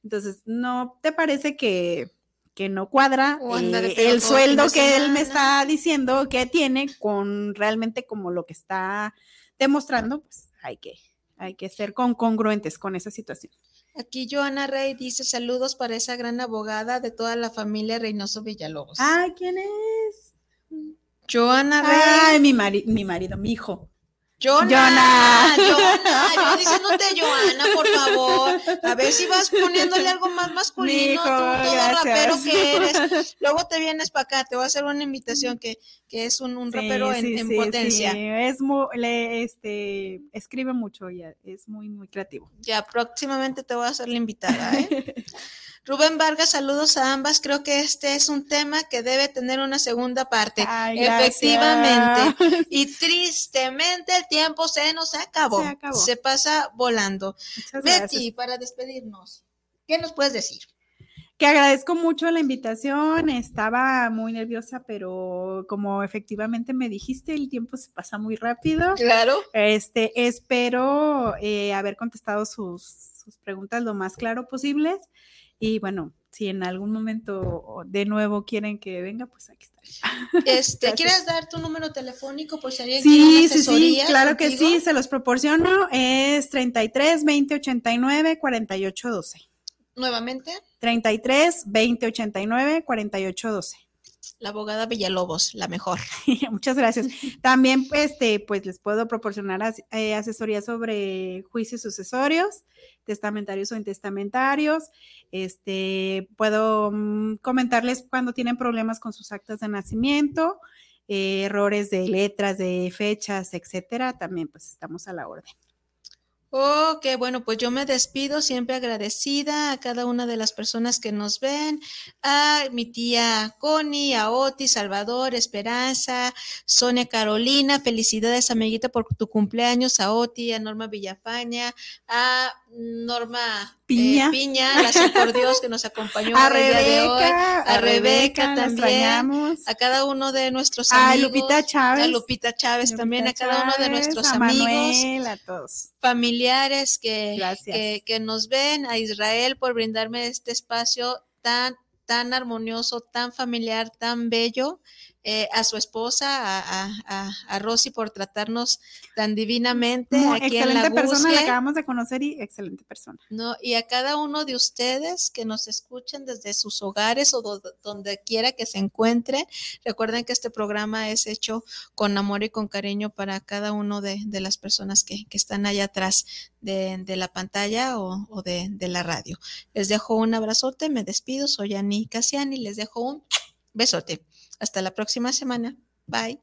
S2: Entonces, ¿no te parece que, que no cuadra eh, el sueldo que él me está diciendo que tiene con realmente como lo que está demostrando? Pues hay que, hay que ser con, congruentes con esa situación.
S1: Aquí Joana Rey dice saludos para esa gran abogada de toda la familia Reynoso Villalobos.
S2: Ay, ¿quién es?
S1: Joana Rey.
S2: Ay, mi, mari- mi marido, mi hijo.
S1: Joana,
S2: Joana.
S1: Diciéndote Joana, por favor. A ver si vas poniéndole algo más masculino,
S2: Mijo,
S1: tú todo rapero que eres. Luego te vienes para acá, te voy a hacer una invitación que, que es un, un
S2: Sí,
S1: rapero en,
S2: sí,
S1: en
S2: sí,
S1: potencia.
S2: sí, Es muy, le, este, escribe mucho y es muy, muy creativo.
S1: Ya próximamente te voy a hacer la invitada, ¿eh? Rubén Vargas, saludos a ambas. Creo que este es un tema que debe tener una segunda parte.
S2: Ay, gracias.
S1: Efectivamente. Y tristemente el tiempo se nos acabó.
S2: Se acabó.
S1: Se pasa volando.
S2: Muchas
S1: Betty,
S2: gracias.
S1: para despedirnos, ¿qué nos puedes decir?
S2: Que agradezco mucho la invitación. Estaba muy nerviosa, pero como efectivamente me dijiste, el tiempo se pasa muy rápido.
S1: Claro.
S2: Este, espero eh, haber contestado sus, sus preguntas lo más claro posibles. Y bueno, si en algún momento de nuevo quieren que venga, pues aquí está.
S1: Este, ¿Quieres dar tu número telefónico por si alguien
S2: sí, Sí, sí, claro que sí, se los proporciono. Es 33 20 89 48 12.
S1: Nuevamente.
S2: 33 20 89 48 12
S1: la abogada Villalobos, la mejor.
S2: Muchas gracias. También, este, pues les puedo proporcionar eh, asesoría sobre juicios sucesorios, testamentarios o intestamentarios. Este, puedo mm, comentarles cuando tienen problemas con sus actas de nacimiento, eh, errores de letras, de fechas, etcétera. También, pues estamos a la orden.
S1: Ok, bueno, pues yo me despido siempre agradecida a cada una de las personas que nos ven, a mi tía Connie, a Oti, Salvador, Esperanza, Sonia Carolina, felicidades amiguita por tu cumpleaños, a Oti, a Norma Villafaña, a Norma
S2: eh,
S1: Piña, gracias por Dios que nos acompañó a el día de hoy, a, Rebeca, también, a cada uno de nuestros amigos,
S2: a Lupita Chávez,
S1: a Lupita Chávez también, a cada uno de nuestros amigos,
S2: a todos.
S1: familiares que, que, que nos ven, a Israel por brindarme este espacio tan tan armonioso, tan familiar, tan bello. Eh, a su esposa, a, a, a, Rosy, por tratarnos tan divinamente.
S2: excelente persona, la acabamos de conocer y excelente persona.
S1: No, y a cada uno de ustedes que nos escuchen desde sus hogares o donde quiera que se encuentre, recuerden que este programa es hecho con amor y con cariño para cada uno de, de las personas que, que, están allá atrás de, de la pantalla o, o de, de, la radio. Les dejo un abrazote, me despido, soy Ani Casiani, les dejo un besote. Hasta la próxima semana. Bye.